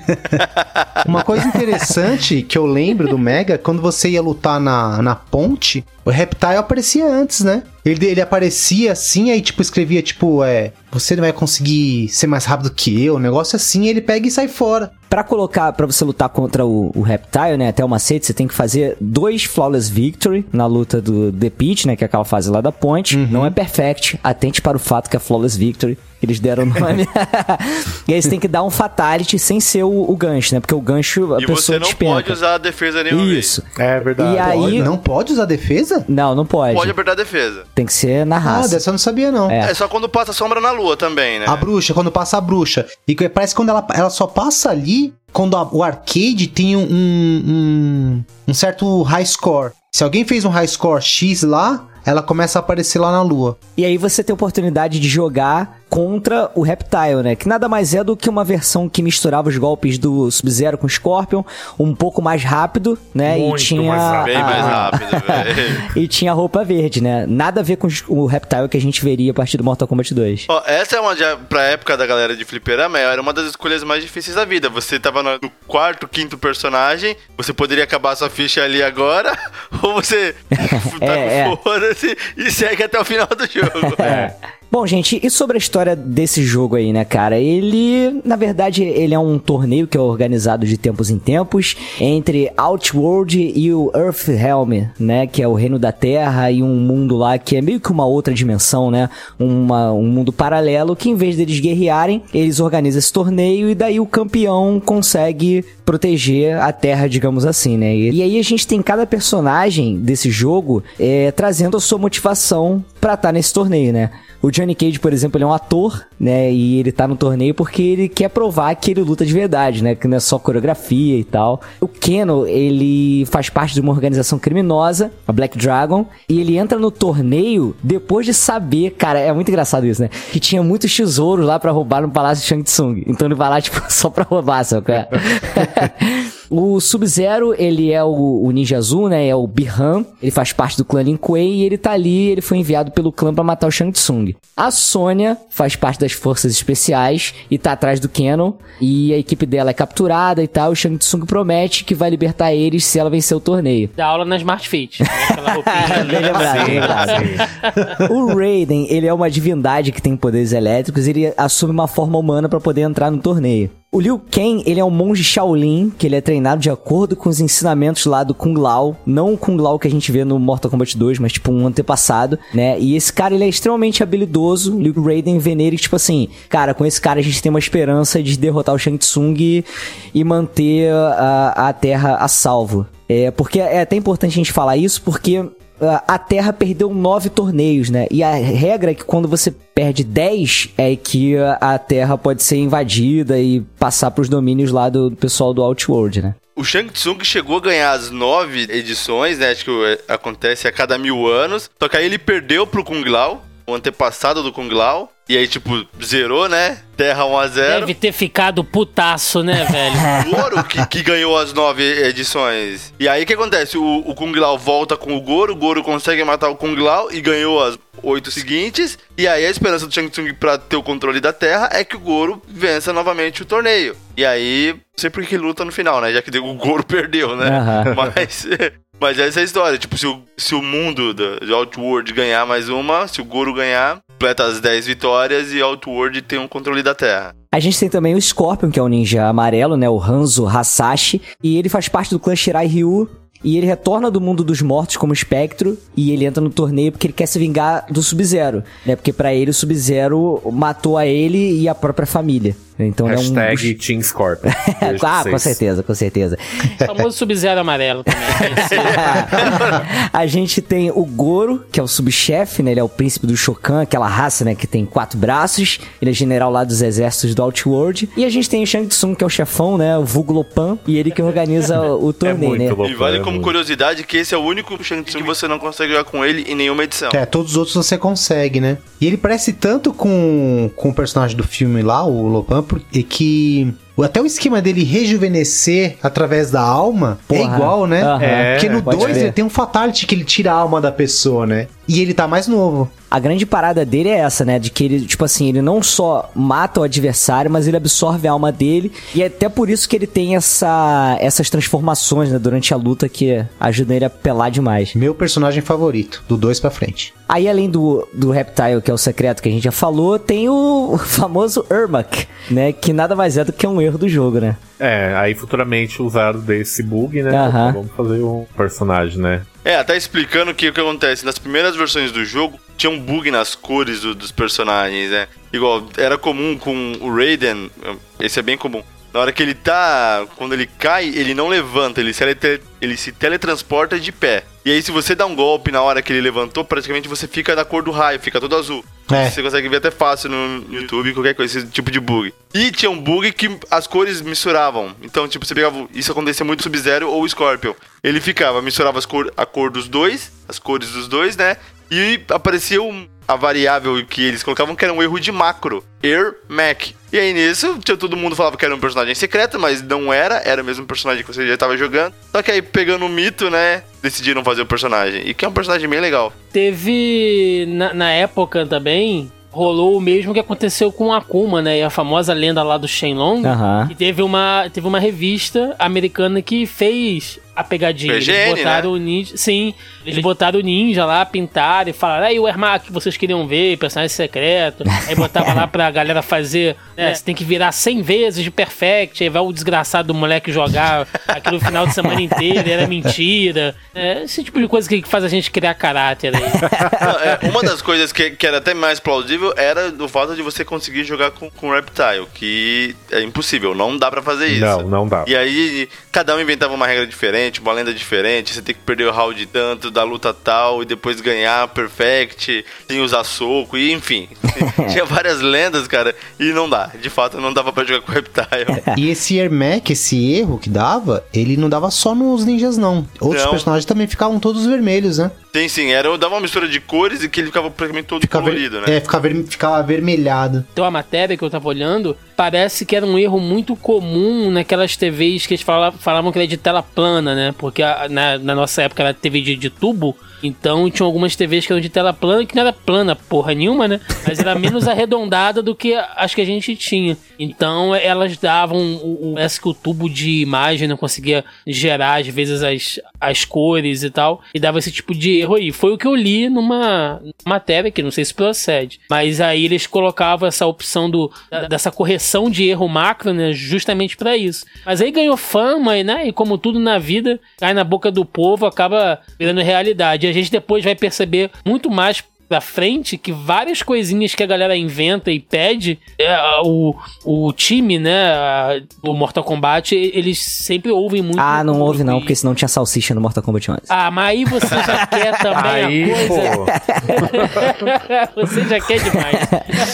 Speaker 3: [LAUGHS]
Speaker 6: Uma coisa interessante que eu lembro do Mega, quando você ia lutar na, na ponte, o Reptile aparecia antes, né? Ele, ele aparecia assim, aí tipo escrevia tipo, é, você não vai conseguir ser mais rápido que eu, um negócio assim, ele pega e sai fora.
Speaker 1: Pra colocar, pra você lutar contra o, o Reptile, né, até o macete, você tem que fazer dois Flawless Victory na luta do The Peach, né, que é aquela fase lá da ponte. Não é perfect, atente para o fato que é Flawless Victory, eles deram o nome. [LAUGHS] e aí você tem que dar um Fatality sem ser o, o gancho, né, porque o gancho a
Speaker 4: E
Speaker 1: pessoa
Speaker 4: você não
Speaker 1: despenca.
Speaker 4: pode usar a defesa nenhuma
Speaker 1: Isso.
Speaker 2: É verdade.
Speaker 1: E aí-
Speaker 6: Pode- não pode usar defesa?
Speaker 1: Não, não pode.
Speaker 4: vez. Pode apertar a defesa.
Speaker 1: Tem que ser na
Speaker 6: Ah,
Speaker 1: raça.
Speaker 6: dessa eu não sabia não.
Speaker 1: É.
Speaker 4: É. só quando passa sombra na lua também, né?
Speaker 6: A bruxa, quando passa a bruxa. E parece que quando ela, ela só passa ali quando a- o arcade tem um, um, um certo high score. Se alguém fez um high score X lá, ela começa a aparecer lá na lua.
Speaker 1: E aí você tem a oportunidade de jogar contra o Reptile, né? Que nada mais é do que uma versão que misturava os golpes do Sub-Zero com o Scorpion, um pouco mais rápido, né?
Speaker 2: Muito
Speaker 1: e tinha
Speaker 2: mais rápido.
Speaker 4: Bem
Speaker 1: a-
Speaker 4: mais rápido, [LAUGHS] velho.
Speaker 1: E tinha a roupa verde, né? Nada a ver com o Reptile que a gente veria a partir do Mortal Kombat 2.
Speaker 4: Ó, essa é uma, pra época da galera de fliperama, era uma das escolhas mais difíceis da vida. Você tava no, quarto, quinto personagem, você poderia acabar sua ficha ali agora, [LAUGHS] ou você [LAUGHS] tá
Speaker 1: É, é.
Speaker 4: com foda-se e segue até o final do jogo.
Speaker 1: É. Bom, gente, e sobre a história desse jogo aí, né, cara? Ele, na verdade, ele é um torneio que é organizado de tempos em tempos entre Outworld e o Earthrealm, né, que é o reino da Terra e um mundo lá que é meio que uma outra dimensão, né? Uma, um mundo paralelo que em vez deles guerrearem, eles organizam esse torneio e daí o campeão consegue proteger a Terra, digamos assim, né? E, e aí a gente tem cada personagem desse jogo é, trazendo a sua motivação pra estar nesse torneio, né? O Johnny Cage, por exemplo, ele é um ator, né? E ele tá no torneio porque ele quer provar que ele luta de verdade, né? Que não é só coreografia e tal. O Keno, ele faz parte de uma organização criminosa, a Black Dragon, e ele entra no torneio depois de saber, cara, é muito engraçado isso, né? Que tinha muitos tesouros lá pra roubar no Palácio de Shang Tsung. Então ele vai lá, tipo, [LAUGHS] só pra roubar, sabe? [LAUGHS] O Sub-Zero, ele é o, o Ninja Azul, né? É o Bihan. Ele faz parte do clã Lin Kuei e ele tá ali, ele foi enviado pelo clã pra matar o Shang Tsung. A Sônia faz parte das forças especiais e tá atrás do Canon. E a equipe dela é capturada e tal. O Shang Tsung promete que vai libertar eles se ela vencer o torneio.
Speaker 3: Dá aula na Smart Fit. né? Aquela roupinha ali. [LAUGHS]
Speaker 1: Bem lembrado, bem lembrado. O Raiden, ele é uma divindade que tem poderes elétricos, ele assume uma forma humana pra poder entrar no torneio. O Liu Kang, ele é um monge Shaolin, que ele é treinado de acordo com os ensinamentos lá do Kung Lao, não o Kung Lao que a gente vê no Mortal Kombat 2, mas tipo um antepassado, né? E esse cara, ele é extremamente habilidoso, Liu Raiden vê nele, tipo assim, cara, com esse cara a gente tem uma esperança de derrotar o Shang Tsung e, manter a, a Terra a salvo. É, porque é até importante a gente falar isso, porque a Terra perdeu nove torneios, né? E a regra é que quando você perde 10 é que a- Terra pode ser invadida e passar pros domínios lá do, do pessoal do Outworld, né?
Speaker 4: O Shang Tsung chegou a ganhar as nove edições, né? Acho que é, acontece a cada mil anos. Só que aí ele perdeu pro Kung Lao, o antepassado do Kung Lao. E aí, tipo, zerou, né? Terra 1x0.
Speaker 3: Deve ter ficado putaço, né, velho? [LAUGHS]
Speaker 4: O Goro que, que ganhou as nove edições. E aí o que acontece? O, o Kung Lao volta com o Goro, o Goro consegue matar o Kung Lao e ganhou as oito seguintes. E aí a esperança do Shang Tsung pra ter o controle da Terra é que o Goro vença novamente o torneio. E aí, não sei por que luta no final, né? Já que o Goro [LAUGHS] perdeu, né?
Speaker 1: Aham. [LAUGHS]
Speaker 4: Mas. Mas essa é a história. Tipo, se o, se o mundo do, de Outworld ganhar mais uma, se o Goro ganhar, completa as 10 vitórias e Outworld tem um controle da Terra.
Speaker 1: A gente tem também o Scorpion, que é o ninja amarelo, né? O Hanzo Hasashi. E ele faz parte do clã Shirai Ryu. e ele retorna do mundo dos mortos como espectro e ele entra no torneio porque ele quer se vingar do Sub-Zero, né? Porque pra ele o Sub-Zero matou a ele e a própria família. Então ele é um
Speaker 2: Hashtag Team Scorpion. [LAUGHS] Beijo
Speaker 1: ah, com certeza, com certeza.
Speaker 3: O famoso Sub-Zero amarelo também. [LAUGHS] conhecido.
Speaker 1: a gente tem o Goro, que é o subchefe, né? Ele é o príncipe do Shokan, aquela raça, né? Que tem quatro braços. Ele é general lá dos exércitos do Outworld. E a gente tem o Shang Tsung, que é o chefão, né? O vulgo Lopan. E ele que organiza [LAUGHS] o torneio,
Speaker 2: muito
Speaker 1: né?
Speaker 2: louco.
Speaker 4: E vale
Speaker 2: é
Speaker 4: como
Speaker 2: muito.
Speaker 4: curiosidade que esse é o único Shang Tsung que você não consegue jogar com ele em nenhuma edição.
Speaker 6: É, todos os outros você consegue, né? E ele parece tanto com, com o personagem do filme lá, o Lopan, porque que até o esquema dele rejuvenescer através da alma é
Speaker 1: Porra.
Speaker 6: igual, né?
Speaker 1: Aham.
Speaker 2: É,
Speaker 6: Porque no
Speaker 1: pode
Speaker 6: 2
Speaker 1: crer.
Speaker 6: ele tem um fatality que ele tira a alma da pessoa, né? E ele tá mais novo.
Speaker 1: A grande parada dele é essa, né? De que ele, tipo assim, ele não só mata o adversário, mas ele absorve a alma dele. E é até por isso que ele tem essa, essas transformações, né? Durante a luta que ajudam ele a pelar demais.
Speaker 6: Meu personagem favorito, do 2 pra frente.
Speaker 1: Aí, além do, do Reptile, que é o secreto que a gente já falou, tem o [LAUGHS] famoso Ermac, né? Que nada mais é do que um erro do jogo, né?
Speaker 2: É, aí futuramente usaram desse bug, né? Vamos fazer um personagem, né?
Speaker 4: É, até explicando o que, o que acontece. Nas primeiras versões do jogo, tinha um bug nas cores do- dos personagens, né? Igual, era comum com o Raiden, esse é bem comum. Na hora que ele tá. Quando ele cai, ele não levanta, ele se, ele se teletransporta de pé. E aí, se você dá um golpe na hora que ele levantou, praticamente você fica da cor do raio, fica todo azul.
Speaker 6: É.
Speaker 4: Você consegue ver até fácil no YouTube, qualquer coisa, esse tipo de bug. E tinha um bug que as cores misturavam. Então, tipo, você pegava. Isso acontecia muito Sub-Zero ou Scorpion. Ele ficava, misturava as cor, a cor dos dois, as cores dos dois, né? E aparecia um- a variável que eles colocavam que era um erro de macro. Air Mac. E aí nisso, todo mundo falava que era um personagem secreto, mas não era, era o mesmo personagem que você já estava jogando. Só que aí, pegando o mito, né, decidiram fazer o personagem. E que é um personagem bem legal.
Speaker 3: Teve, na, na época também, rolou o mesmo que aconteceu com a Akuma, né? E a famosa lenda lá do Shenlong.
Speaker 1: Aham.
Speaker 3: E teve uma, teve uma revista americana que fez a pegadinha.
Speaker 4: PGN,
Speaker 3: eles botaram o ninja. Sim, eles botaram o ninja lá, pintaram e falaram: aí o Ermac que vocês queriam ver, personagem secreto. Aí botava lá pra galera fazer. Né, você tem que virar 100 vezes de perfect. Aí vai o desgraçado do moleque jogar aquilo no final de semana inteiro, era mentira. É, esse tipo de coisa que faz a gente criar caráter aí.
Speaker 4: Não, é, uma das coisas que, que era até mais plausível era o fato de você conseguir jogar com, com Reptile, que é impossível, não dá pra fazer isso.
Speaker 2: Não, não dá.
Speaker 4: E aí, cada um inventava uma regra diferente, uma lenda diferente, você tem que perder o round tanto da luta tal e depois ganhar perfect, sem usar soco, e enfim. [LAUGHS] [LAUGHS] Tinha várias lendas, cara, e não dá. De fato, não dava pra jogar com Reptile.
Speaker 6: E esse Ermac, esse erro que dava, ele não dava só nos ninjas, não. Outros
Speaker 4: Não.
Speaker 6: personagens também ficavam todos vermelhos, né?
Speaker 4: Sim, sim, era, dava uma mistura de cores e que ele ficava praticamente todo
Speaker 6: Ficava,
Speaker 4: colorido, né?
Speaker 6: É, ficava, ver- ficava avermelhado.
Speaker 3: Então a matéria que eu tava olhando parece que era um erro muito comum naquelas TVs que eles fala- falavam que era de tela plana, né? Porque a- na, na nossa época era TV de, de tubo. Então tinha algumas TVs que eram de tela plana, que não era plana porra nenhuma, né? Mas era menos [LAUGHS] arredondada do que as que a gente tinha. Então elas davam o, o, que o tubo de imagem não conseguia gerar às vezes as, as cores e tal. E dava esse tipo de erro aí. Foi o que eu li numa matéria que não sei se procede. Mas aí eles colocavam essa opção do, dessa correção de erro macro, né? Justamente pra isso. Mas aí ganhou fama, né? E como tudo na vida, cai na boca do povo, acaba virando realidade. E a gente depois vai perceber muito mais pra frente que várias coisinhas que a galera inventa e pede, é, o, o time, né, a- o Mortal Kombat, eles sempre ouvem muito.
Speaker 1: Ah, não
Speaker 3: o-
Speaker 1: houve não,
Speaker 3: e-
Speaker 1: porque senão tinha salsicha no Mortal Kombat 11.
Speaker 3: Ah, mas aí você já [LAUGHS] quer também
Speaker 2: Aí,
Speaker 3: a coisa.
Speaker 2: pô. [LAUGHS]
Speaker 3: você já quer demais.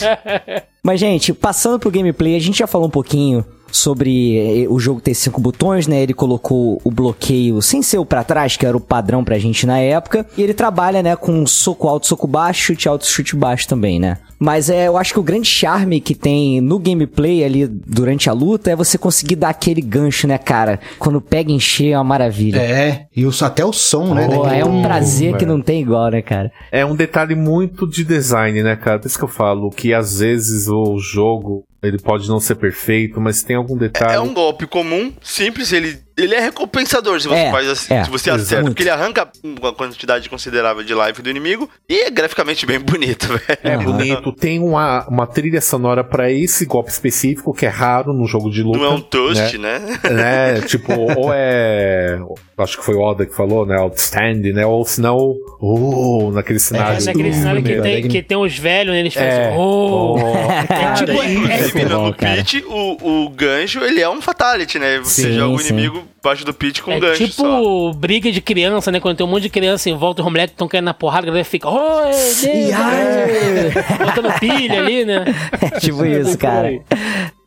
Speaker 3: [LAUGHS]
Speaker 1: Mas, gente, passando pro gameplay, a gente já falou um pouquinho sobre eh, o jogo ter cinco botões, né? Ele colocou o bloqueio sem ser o pra trás, que era o padrão pra gente na época. E ele trabalha, né, com soco alto, soco baixo, chute alto, chute baixo também, né? Mas é, eu acho que o grande charme que tem no gameplay ali durante a luta é você conseguir dar aquele gancho, né, cara? Quando pega em cheio é uma maravilha.
Speaker 6: É, e o- até o som, né?
Speaker 1: Pô,
Speaker 6: daquele-
Speaker 1: é um prazer
Speaker 2: Hum,
Speaker 1: que não tem igual, né, cara?
Speaker 2: É um detalhe muito de design, né, cara? Por isso que eu falo que às vezes o jogo ele pode não ser perfeito, mas tem algum detalhe.
Speaker 4: É um golpe comum, simples, ele ele é recompensador se você
Speaker 1: É,
Speaker 4: faz assim,
Speaker 1: é,
Speaker 4: se você acerta. Porque ele arranca uma quantidade considerável de life do inimigo e é graficamente bem [LAUGHS] bonito, velho.
Speaker 2: É
Speaker 1: Aham.
Speaker 2: bonito, tem uma, uma trilha sonora pra esse golpe específico que é raro no jogo de luta.
Speaker 4: Não é um toast, né?
Speaker 2: né? [LAUGHS] Tipo, ou é. Acho que foi o Oda que falou, né? Outstanding, né? Ou senão, uh, naquele
Speaker 3: É,
Speaker 2: cenário.
Speaker 3: naquele cenário que tem, que tem os velhos, né? Eles fazem
Speaker 2: É.
Speaker 3: assim, oh. [LAUGHS]
Speaker 2: Cara,
Speaker 3: tipo,
Speaker 2: isso
Speaker 3: é-
Speaker 2: é
Speaker 4: Inclusive,
Speaker 1: bom,
Speaker 4: no
Speaker 1: cara.
Speaker 4: pitch, o, o gancho, ele é um fatality, né? Você
Speaker 1: Sim,
Speaker 4: joga o inimigo embaixo do pitch com
Speaker 3: É
Speaker 4: gancho
Speaker 3: tipo
Speaker 4: só.
Speaker 3: briga de criança, né? Quando tem um monte de criança em volta, os moleques estão caindo na porrada, a galera fica, oi, Deus, botando pilha ali, né? [LAUGHS]
Speaker 1: É tipo isso, cara.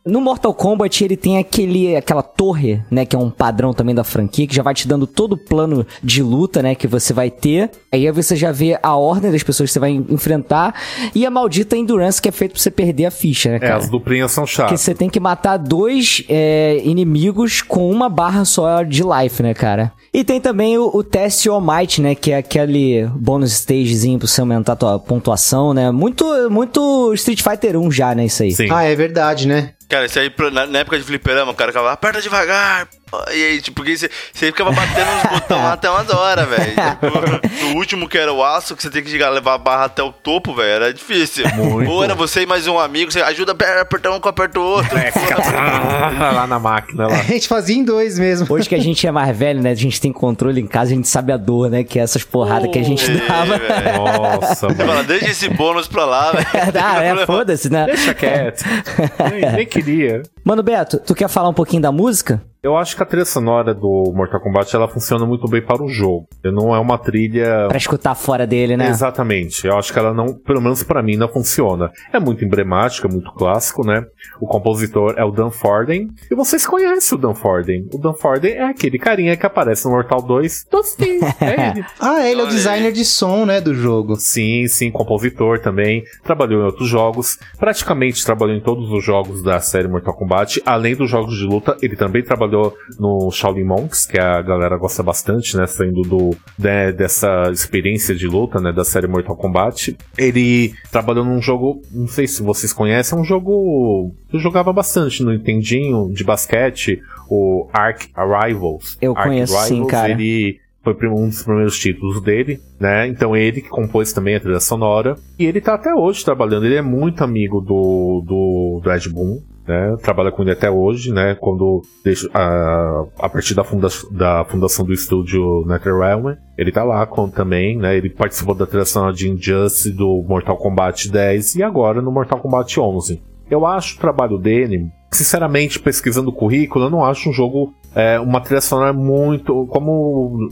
Speaker 1: No Mortal Kombat ele tem aquele, aquela torre, né, que é um padrão também da franquia, que já vai te dando todo o plano de luta, né, que você vai ter. Aí você já vê a ordem das pessoas que você vai enfrentar e a maldita endurance que é feito pra você perder a ficha, né,
Speaker 2: É,
Speaker 1: cara?
Speaker 2: as duplinhas são
Speaker 1: Que
Speaker 2: chatas.
Speaker 1: você tem que matar dois é, inimigos com uma barra só de life, né, cara? E tem também o, o teste All Might, né? Que é aquele bônus stagezinho pra você aumentar a tua pontuação, né? Muito, muito Street Fighter 1 já, né? Isso aí.
Speaker 2: Sim.
Speaker 6: Ah, é verdade, né?
Speaker 4: Cara, isso aí, na época de fliperama, o cara ficava, aperta devagar. [LAUGHS] E aí, tipo, porque você, você ficava batendo nos botões lá [LAUGHS] até umas horas, velho. Tipo, [LAUGHS] o último que era o aço, que você tem que chegar, levar a barra até o topo, velho, era difícil.
Speaker 2: Muito.
Speaker 4: Ou era você e mais um amigo, você ajuda a apertar um que aperta o outro.
Speaker 2: É, lá na máquina lá.
Speaker 6: A gente fazia em dois mesmo.
Speaker 1: Hoje que a gente é mais velho, né? A gente tem controle em casa, a gente sabe a dor, né? Que é essas porradas que a gente
Speaker 4: É,
Speaker 1: dava.
Speaker 4: velho.
Speaker 2: Nossa,
Speaker 4: Você
Speaker 2: mano.
Speaker 4: deixa esse bônus pra lá, velho.
Speaker 1: ah, é, foda-se, né?
Speaker 2: Deixa quieto. nem, nem queria.
Speaker 1: Mano, Beto, tu quer falar um pouquinho da música?
Speaker 2: Eu acho que a trilha sonora do Mortal Kombat ela funciona muito bem para o jogo. Não é uma trilha
Speaker 1: Pra escutar fora dele, né?
Speaker 2: Exatamente. Eu acho que ela não, pelo menos pra mim, não funciona. É muito emblemática, muito clássico, né? O compositor é o Dan Forden. E vocês conhecem o Dan Forden. O Dan Forden é aquele carinha que aparece no Mortal 2. Todos [LAUGHS] é ele.
Speaker 6: Ah, ele é o designer de som, né, do jogo.
Speaker 2: Sim, sim, compositor também. Trabalhou em outros jogos. Praticamente trabalhou em todos os jogos da série Mortal Kombat. Além dos jogos de luta, ele também trabalhou no Shaolin Monks, que a galera gosta bastante, né? Saindo do, né, dessa experiência de luta, né? Da série Mortal Kombat. Ele trabalhou num jogo, não sei se vocês conhecem, é um jogo que eu jogava bastante no Nintendinho de basquete, o Ark Rivals.
Speaker 1: Eu
Speaker 2: Ark
Speaker 1: conheço sim, cara.
Speaker 2: Ele foi um dos primeiros títulos dele, né? Então ele que compôs também a trilha sonora. E ele tá até hoje trabalhando. Ele é muito amigo do, do, do Ed Boon, né? Trabalha com ele até hoje, né? Quando a, a partir da, funda, da fundação do estúdio NetherRealm, ele tá lá com, também, né? Ele participou da sonora de Injustice, do Mortal Kombat 10 e agora no Mortal Kombat 11. Eu acho o trabalho dele, sinceramente, pesquisando o currículo, eu não acho um jogo é, uma trilha sonora muito, como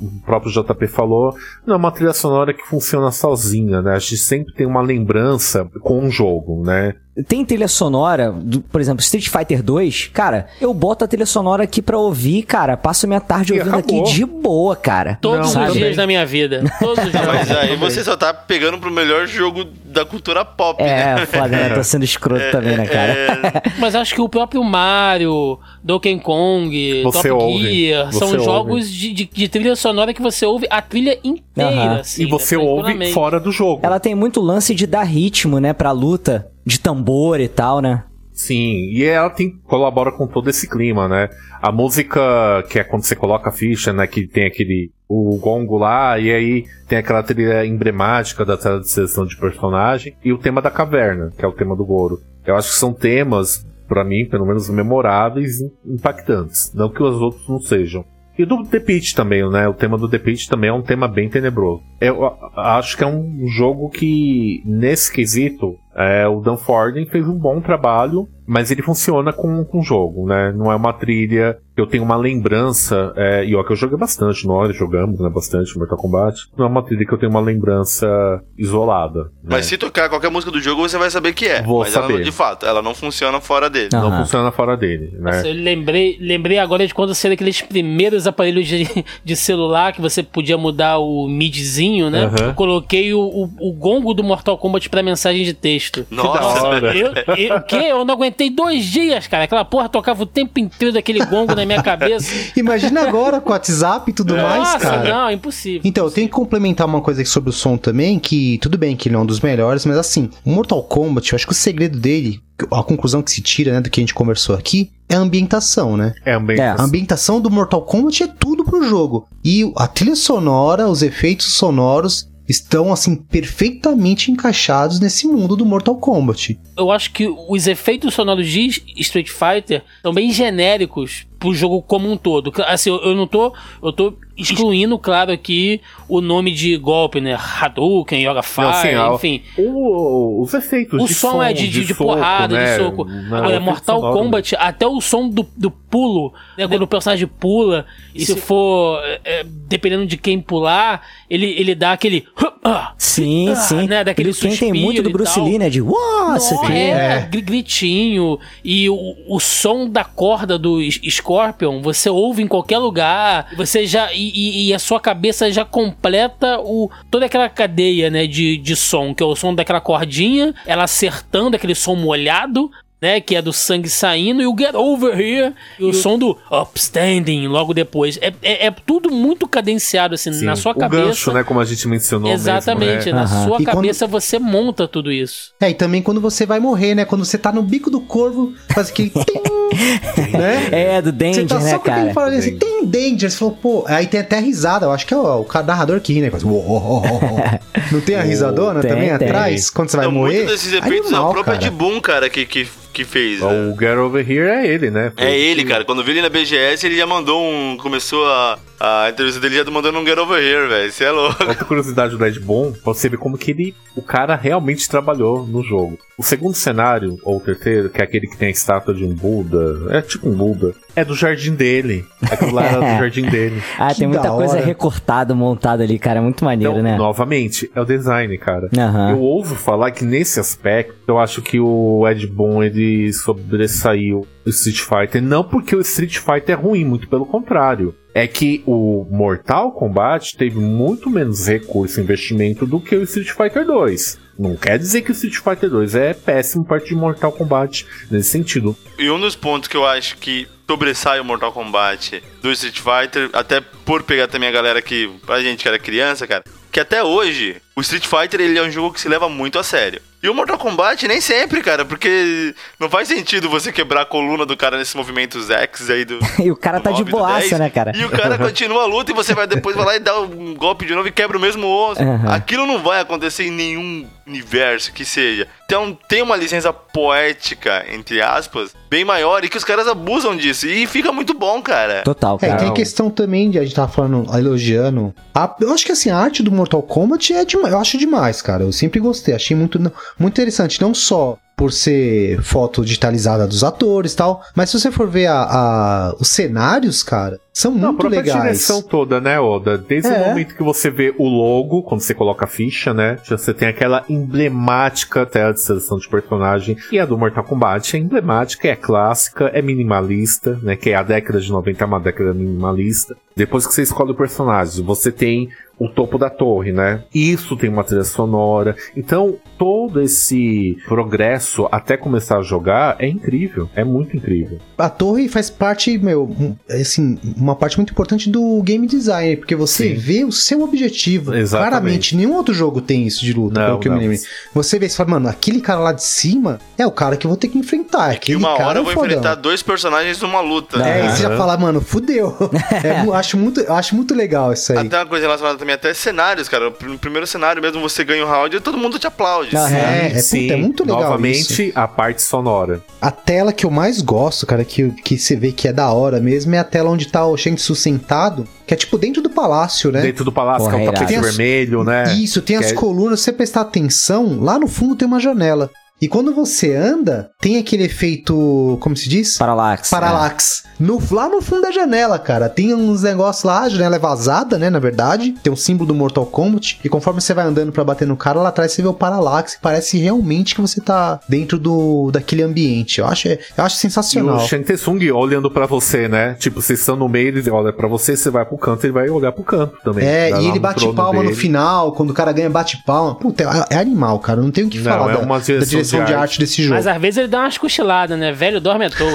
Speaker 2: o próprio JP falou, não é uma trilha sonora que funciona sozinha, né? A gente sempre tem uma lembrança com o jogo, né?
Speaker 1: Tem trilha sonora, do- por exemplo, Street Fighter 2, cara, eu boto a trilha sonora aqui pra ouvir, cara, passo minha tarde
Speaker 2: E
Speaker 1: ouvindo
Speaker 2: acabou.
Speaker 1: aqui de boa, cara.
Speaker 3: Todos
Speaker 2: Não,
Speaker 3: os dias da minha vida. Todos os [LAUGHS] dias.
Speaker 4: Mas aí você só tá pegando pro melhor jogo da cultura pop, né?
Speaker 1: É, foda, né? Tô sendo [LAUGHS] escroto também, né, cara?
Speaker 4: É,
Speaker 3: Mas acho que o próprio Mario, Donkey Kong,
Speaker 2: Você
Speaker 3: Top
Speaker 2: ouve,
Speaker 3: Gear,
Speaker 2: você
Speaker 3: são
Speaker 2: ouve.
Speaker 3: jogos de, de- de trilha sonora que você ouve a trilha inteira. Assim,
Speaker 2: e você
Speaker 3: né,
Speaker 2: ouve fora do jogo.
Speaker 1: Ela tem muito lance de dar ritmo, né, pra luta, de tambor e tal, né?
Speaker 2: Sim, e ela tem, colabora com todo esse clima, né? A música, que é quando você coloca a ficha, né? Que tem aquele. O gongo lá, e aí tem aquela trilha emblemática da tela de seleção de personagem, e o tema da caverna, que é o tema do Goro. Eu acho que são temas, pra mim, pelo menos memoráveis e impactantes. Não que os outros não sejam. E do The Pit também, né? O tema do The Pit também é um tema bem tenebroso. Eu acho que é um jogo que, nesse quesito, é, o Dan Forden fez um bom trabalho, mas ele funciona com o jogo, né? Não é uma trilha. Eu tenho uma lembrança, é, e ó, que eu joguei bastante, nós jogamos, né? Bastante Mortal Kombat. Não é uma trilha que eu tenho uma lembrança isolada. né?
Speaker 4: Mas se tocar qualquer música do jogo, você vai saber que é.
Speaker 2: Vou
Speaker 4: mas ela,
Speaker 2: saber.
Speaker 4: não- de fato, ela não funciona fora dele.
Speaker 1: Não.
Speaker 2: Não funciona fora dele, né?
Speaker 3: Nossa, eu lembrei, lembrei agora de quando saiu aqueles primeiros aparelhos de, [LAUGHS] de celular que você podia mudar o midzinho, né?
Speaker 2: Aham.
Speaker 3: Eu coloquei o, o, o gongo do Mortal Kombat pra mensagem de texto. Sinistro.
Speaker 4: Nossa,
Speaker 2: da hora.
Speaker 3: Eu, eu, o quê? Eu não aguentei dois dias, cara. Aquela porra tocava o tempo inteiro daquele gongo na minha cabeça. [LAUGHS]
Speaker 6: Imagina agora com o WhatsApp e tudo mais,
Speaker 3: Nossa,
Speaker 6: cara.
Speaker 3: não, impossível.
Speaker 6: Então, eu tenho que complementar uma coisa aqui sobre o som também, que tudo bem que ele é um dos melhores, mas assim, o Mortal Kombat, eu acho que o segredo dele, a conclusão que se tira, né, do que a gente conversou aqui, é a ambientação, né?
Speaker 2: É bem
Speaker 1: É.
Speaker 6: A ambientação do Mortal Kombat é tudo pro jogo. E a trilha sonora, os efeitos sonoros estão assim perfeitamente encaixados nesse mundo do Mortal Kombat.
Speaker 3: Eu acho que os efeitos sonoros de Street Fighter são bem genéricos pro jogo como um todo. Assim, eu, eu não tô. Eu tô excluindo, claro, aqui o nome de golpe, né? Hadouken, Yoga Fire,
Speaker 2: Não, sim, a-
Speaker 3: enfim.
Speaker 2: O- os efeitos
Speaker 3: O
Speaker 2: de
Speaker 3: som é de, de, de
Speaker 2: soco,
Speaker 3: porrada,
Speaker 2: né?
Speaker 3: de soco.
Speaker 2: Não,
Speaker 3: Agora, Mortal. Kombat, até o som do, do pulo, né, quando o personagem pula, e se for, é, é, dependendo de quem pular, ele, ele dá aquele.
Speaker 1: Sim,
Speaker 3: Ah, [LAUGHS]
Speaker 1: sim.
Speaker 3: né, daquele
Speaker 1: Ele- quem tem muito do Bruce. Lee, né? De uau, isso
Speaker 3: Não,
Speaker 1: aqui.
Speaker 3: é, gri- gritinho. E o, o som da corda do S- Scorpion, você ouve em qualquer lugar. Você já. E, e- a sua cabeça já completa o, toda aquela cadeia, né, de, de som, que é o som daquela cordinha, ela acertando aquele som molhado. Né, que é do sangue saindo e o Get Over Here e o som do Upstanding logo depois. É, é, é tudo muito cadenciado assim
Speaker 2: Sim,
Speaker 3: na sua
Speaker 2: o
Speaker 3: cabeça.
Speaker 2: gancho, né? Como a gente mencionou
Speaker 3: Exatamente,
Speaker 2: mesmo, né?
Speaker 3: na
Speaker 1: Aham.
Speaker 3: sua
Speaker 6: E quando-
Speaker 3: cabeça você monta tudo isso.
Speaker 6: É, e também quando você vai morrer, né? Quando você tá no bico do corvo, faz aquele [LAUGHS] tim, né?
Speaker 1: É, do
Speaker 6: Você
Speaker 1: Danger,
Speaker 6: tá
Speaker 1: né,
Speaker 6: só com aquele
Speaker 1: cara?
Speaker 6: falando assim, tem danger. Você falou, pô, aí tem até a risada. Eu acho que é o, narrador que ri, né? Faz, "Uou, uou, uou, uou". Não tem a [LAUGHS] risadona
Speaker 1: Tem,
Speaker 6: também
Speaker 1: tem.
Speaker 6: atrás? Quando você vai
Speaker 4: Então,
Speaker 6: morrer?
Speaker 4: muito desses efeitos é
Speaker 6: Animal,
Speaker 4: o próprio
Speaker 6: cara.
Speaker 4: Ed Boon, cara, que, que, que fez. né?
Speaker 2: O Get Over Here é ele, né? Foi
Speaker 4: É
Speaker 2: ele que-
Speaker 4: cara. Quando eu vi ele na BGS, ele já mandou um. Começou a, a entrevista dele já mandando um Get Over Here, velho. Você é louco.
Speaker 2: Outra curiosidade do Ed Boon, pra você ver como que ele, o cara realmente trabalhou no jogo. O segundo cenário, ou o terceiro, que é aquele que tem a estátua de um Buda, é tipo um Buda, é do jardim dele. Aquilo lá era do [LAUGHS] jardim dele.
Speaker 1: Ah,
Speaker 6: Que
Speaker 1: tem muita coisa
Speaker 6: hora.
Speaker 1: recortada, montada ali, cara. É muito maneiro,
Speaker 2: Então,
Speaker 1: né?
Speaker 2: novamente, é o design, cara.
Speaker 1: Aham.
Speaker 2: Eu ouvo falar que nesse aspecto, eu acho que o Ed Boon ele sobressaiu Street Fighter. Não porque o Street Fighter é ruim, muito pelo contrário. É que o Mortal Kombat teve muito menos recurso e investimento do que o Street Fighter 2. Não quer dizer que o Street Fighter 2 é péssimo perto de Mortal Kombat nesse sentido.
Speaker 4: E um dos pontos que eu acho que sobressai o Mortal Kombat do Street Fighter, até por pegar também a galera que. A gente que era criança, cara. Que até hoje, o Street Fighter ele é um jogo que se leva muito a sério. E o Mortal Kombat nem sempre, cara, porque não faz sentido você quebrar a coluna do cara nesses movimentos X aí do. [LAUGHS]
Speaker 1: E o cara tá de boaça,
Speaker 4: 10,
Speaker 1: né, cara?
Speaker 4: E o cara [LAUGHS] continua a luta e você vai depois vai lá e dá um golpe de novo e quebra o mesmo osso.
Speaker 1: Aham.
Speaker 4: Aquilo não vai acontecer em nenhum universo que seja. Então tem uma licença poética, entre aspas, bem maior e que os caras abusam disso. E fica muito bom, cara.
Speaker 1: Total,
Speaker 6: É,
Speaker 1: cara.
Speaker 6: tem a questão também de a gente tava falando, elogiando. a- eu acho que assim, a arte do Mortal Kombat é demais. Eu acho demais, cara. Eu sempre gostei. Achei muito, muito interessante. Não só por ser foto digitalizada dos atores e tal, mas se você for ver a, a- os cenários, cara, são
Speaker 2: Não, a
Speaker 6: muito legais.
Speaker 2: direção toda, né, Oda? Desde
Speaker 6: É.
Speaker 2: o momento que você vê o logo, quando você coloca a ficha, né? Você tem aquela emblemática tela de seleção de personagem. E a do Mortal Kombat é emblemática, é clássica, é minimalista, né? Que é a década de 90 é uma década minimalista. Depois que você escolhe o personagem, você tem o topo da torre, né? Isso tem uma trilha sonora. Então, todo esse progresso até começar a jogar é incrível. É muito incrível.
Speaker 6: A torre faz parte, meu, assim, uma parte muito importante do game design, porque você
Speaker 2: Sim.
Speaker 6: vê o seu objetivo.
Speaker 2: Exatamente.
Speaker 6: Claramente, nenhum outro jogo tem isso de luta,
Speaker 2: Não,
Speaker 6: pelo que eu
Speaker 2: não.
Speaker 6: me lembro. Você vê e fala, mano, aquele cara lá de cima é o cara que eu vou ter que enfrentar.
Speaker 4: E
Speaker 6: Aquele
Speaker 4: uma
Speaker 6: cara
Speaker 4: hora
Speaker 6: é
Speaker 4: eu vou
Speaker 6: fodão.
Speaker 4: enfrentar dois personagens numa luta.
Speaker 6: É, e você já fala, mano, fudeu. [LAUGHS] É, acho, muito, eu acho muito legal isso aí.
Speaker 4: Até uma coisa relacionada também, até cenários, cara. No primeiro cenário mesmo, você ganha o round e todo mundo te aplaude.
Speaker 1: Aham.
Speaker 6: É, é, puta, é muito legal
Speaker 2: Novamente, a parte sonora.
Speaker 6: A tela que eu mais gosto, cara, que, que você vê que é da hora mesmo, é a tela onde tá o Shensu sentado, que é tipo dentro do palácio, né?
Speaker 2: Dentro do palácio,
Speaker 1: Porra,
Speaker 2: que é um tapete vermelho, né?
Speaker 6: Isso, tem
Speaker 2: Que
Speaker 6: as
Speaker 2: é-
Speaker 6: colunas, se você prestar atenção, lá no fundo tem uma janela. E quando você anda, tem aquele efeito, como se diz?
Speaker 1: Parallax.
Speaker 6: Parallax. No, lá no fundo da janela, cara. Tem uns negócios lá, a janela é vazada, né? Na verdade. Tem um símbolo do Mortal Kombat. E conforme você vai andando pra bater no cara, lá atrás você vê o Parallax. E parece realmente que você tá dentro do daquele ambiente. Eu acho, eu acho
Speaker 2: E o
Speaker 6: sensacional.
Speaker 2: Shang Tsung olhando pra você, né? Tipo, vocês estão no meio, ele olha pra você, você vai pro canto, ele vai olhar pro canto também.
Speaker 6: É,
Speaker 2: Vai
Speaker 6: e ele
Speaker 2: no
Speaker 6: bate palma no
Speaker 2: dele.
Speaker 6: final, quando o cara ganha, bate palma. Puta, é, é animal, cara. Não tem o que
Speaker 2: Não,
Speaker 6: falar
Speaker 2: é
Speaker 6: da,
Speaker 2: uma
Speaker 6: da
Speaker 2: direção
Speaker 6: direção
Speaker 2: de
Speaker 6: de,
Speaker 2: arte.
Speaker 6: desse jogo.
Speaker 3: Mas às vezes ele dá umas cochiladas, né? Velho dorme à toa. [LAUGHS]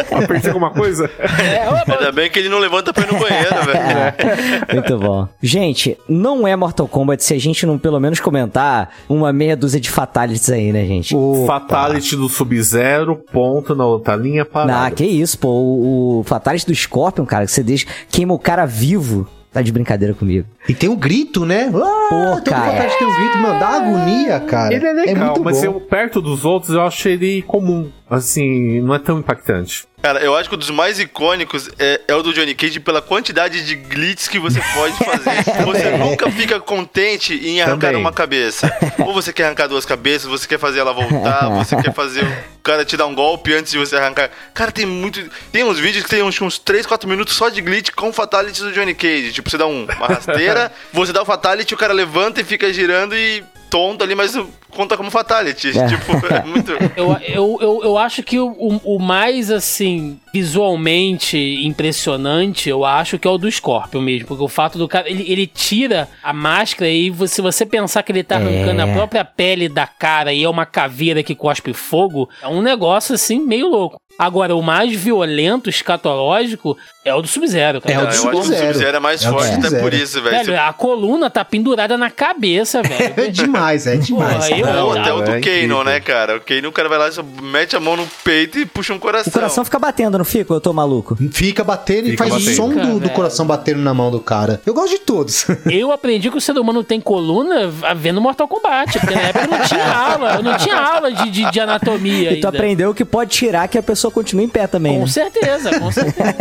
Speaker 2: Opa, perdi alguma coisa?
Speaker 3: é, opa,
Speaker 4: Ainda bem que ele não levanta pra ir no banheiro, velho. [LAUGHS]
Speaker 1: Muito bom. Gente, não é Mortal Kombat se a gente não pelo menos comentar uma meia dúzia de fatalities aí, né, gente?
Speaker 6: Opa.
Speaker 2: Fatality do Sub-Zero, ponto na outra linha, parada.
Speaker 1: Ah, que isso, pô. O, o Fatality do Scorpion, cara, que você deixa, queima o cara vivo. Tá de brincadeira comigo.
Speaker 6: E tem um grito, né? Ah,
Speaker 1: Pô,
Speaker 6: todo
Speaker 1: cara.
Speaker 6: vontade de ter um grito, mano. Dá agonia, cara.
Speaker 2: Ele é legal,
Speaker 6: muito
Speaker 2: mas
Speaker 6: bom.
Speaker 2: eu, perto dos outros, eu acho ele comum. Assim, não é tão impactante.
Speaker 4: Cara, eu acho que um dos mais icônicos é, é o do Johnny Cage pela quantidade de glitches que você pode fazer. [LAUGHS] você nunca fica contente em arrancar
Speaker 2: Também.
Speaker 4: uma cabeça. Ou você quer arrancar duas cabeças, você quer fazer ela voltar, [LAUGHS] você quer fazer o cara te dar um golpe antes de você arrancar. Cara, tem muito. Tem uns vídeos que tem uns, uns 3, 4 minutos só de glitch com fatality do Johnny Cage. Tipo, você dá um- uma rasteira, [LAUGHS] você dá o fatality, o cara levanta e fica girando e tonto ali, mas conta como fatality.
Speaker 1: É.
Speaker 4: Tipo, é [LAUGHS] muito.
Speaker 3: Eu, eu, eu, eu acho que o, o, mais, assim, visualmente impressionante, eu acho que é o do Scorpion mesmo. Porque o fato do cara, ele, ele tira a máscara e você- se você pensar que ele tá arrancando
Speaker 1: É.
Speaker 3: a própria pele da cara e é uma caveira que cospe fogo, é um negócio, assim, meio louco. Agora, o mais violento, escatológico, é o do Sub-Zero. cara.
Speaker 6: É o do
Speaker 4: eu acho que o
Speaker 6: Sub-Zero.
Speaker 4: Sub-Zero é mais
Speaker 6: É o
Speaker 4: forte, até por isso, velho.
Speaker 3: Velho, a coluna tá pendurada na cabeça, velho. [LAUGHS]
Speaker 6: É demais, é demais.
Speaker 3: Porra, eu-.
Speaker 4: Não, até o do
Speaker 2: É
Speaker 4: Kano, né, cara? O Kano, o cara vai lá, só mete a mão no peito e puxa um coração.
Speaker 1: O coração fica batendo, não fica? Eu tô maluco.
Speaker 6: Fica batendo e
Speaker 2: Fica
Speaker 6: faz o
Speaker 2: batendo.
Speaker 6: som do, do
Speaker 3: Velho.
Speaker 6: coração batendo na mão do cara. Eu gosto de todos. [LAUGHS]
Speaker 3: Eu aprendi que o ser humano tem coluna vendo Mortal Kombat, porque na época eu não tinha aula, eu não tinha aula de, de, de anatomia
Speaker 1: E tu
Speaker 3: ainda.
Speaker 1: aprendeu que pode tirar que a pessoa continue em pé também,
Speaker 3: Com
Speaker 1: né?
Speaker 3: certeza, com [LAUGHS] certeza.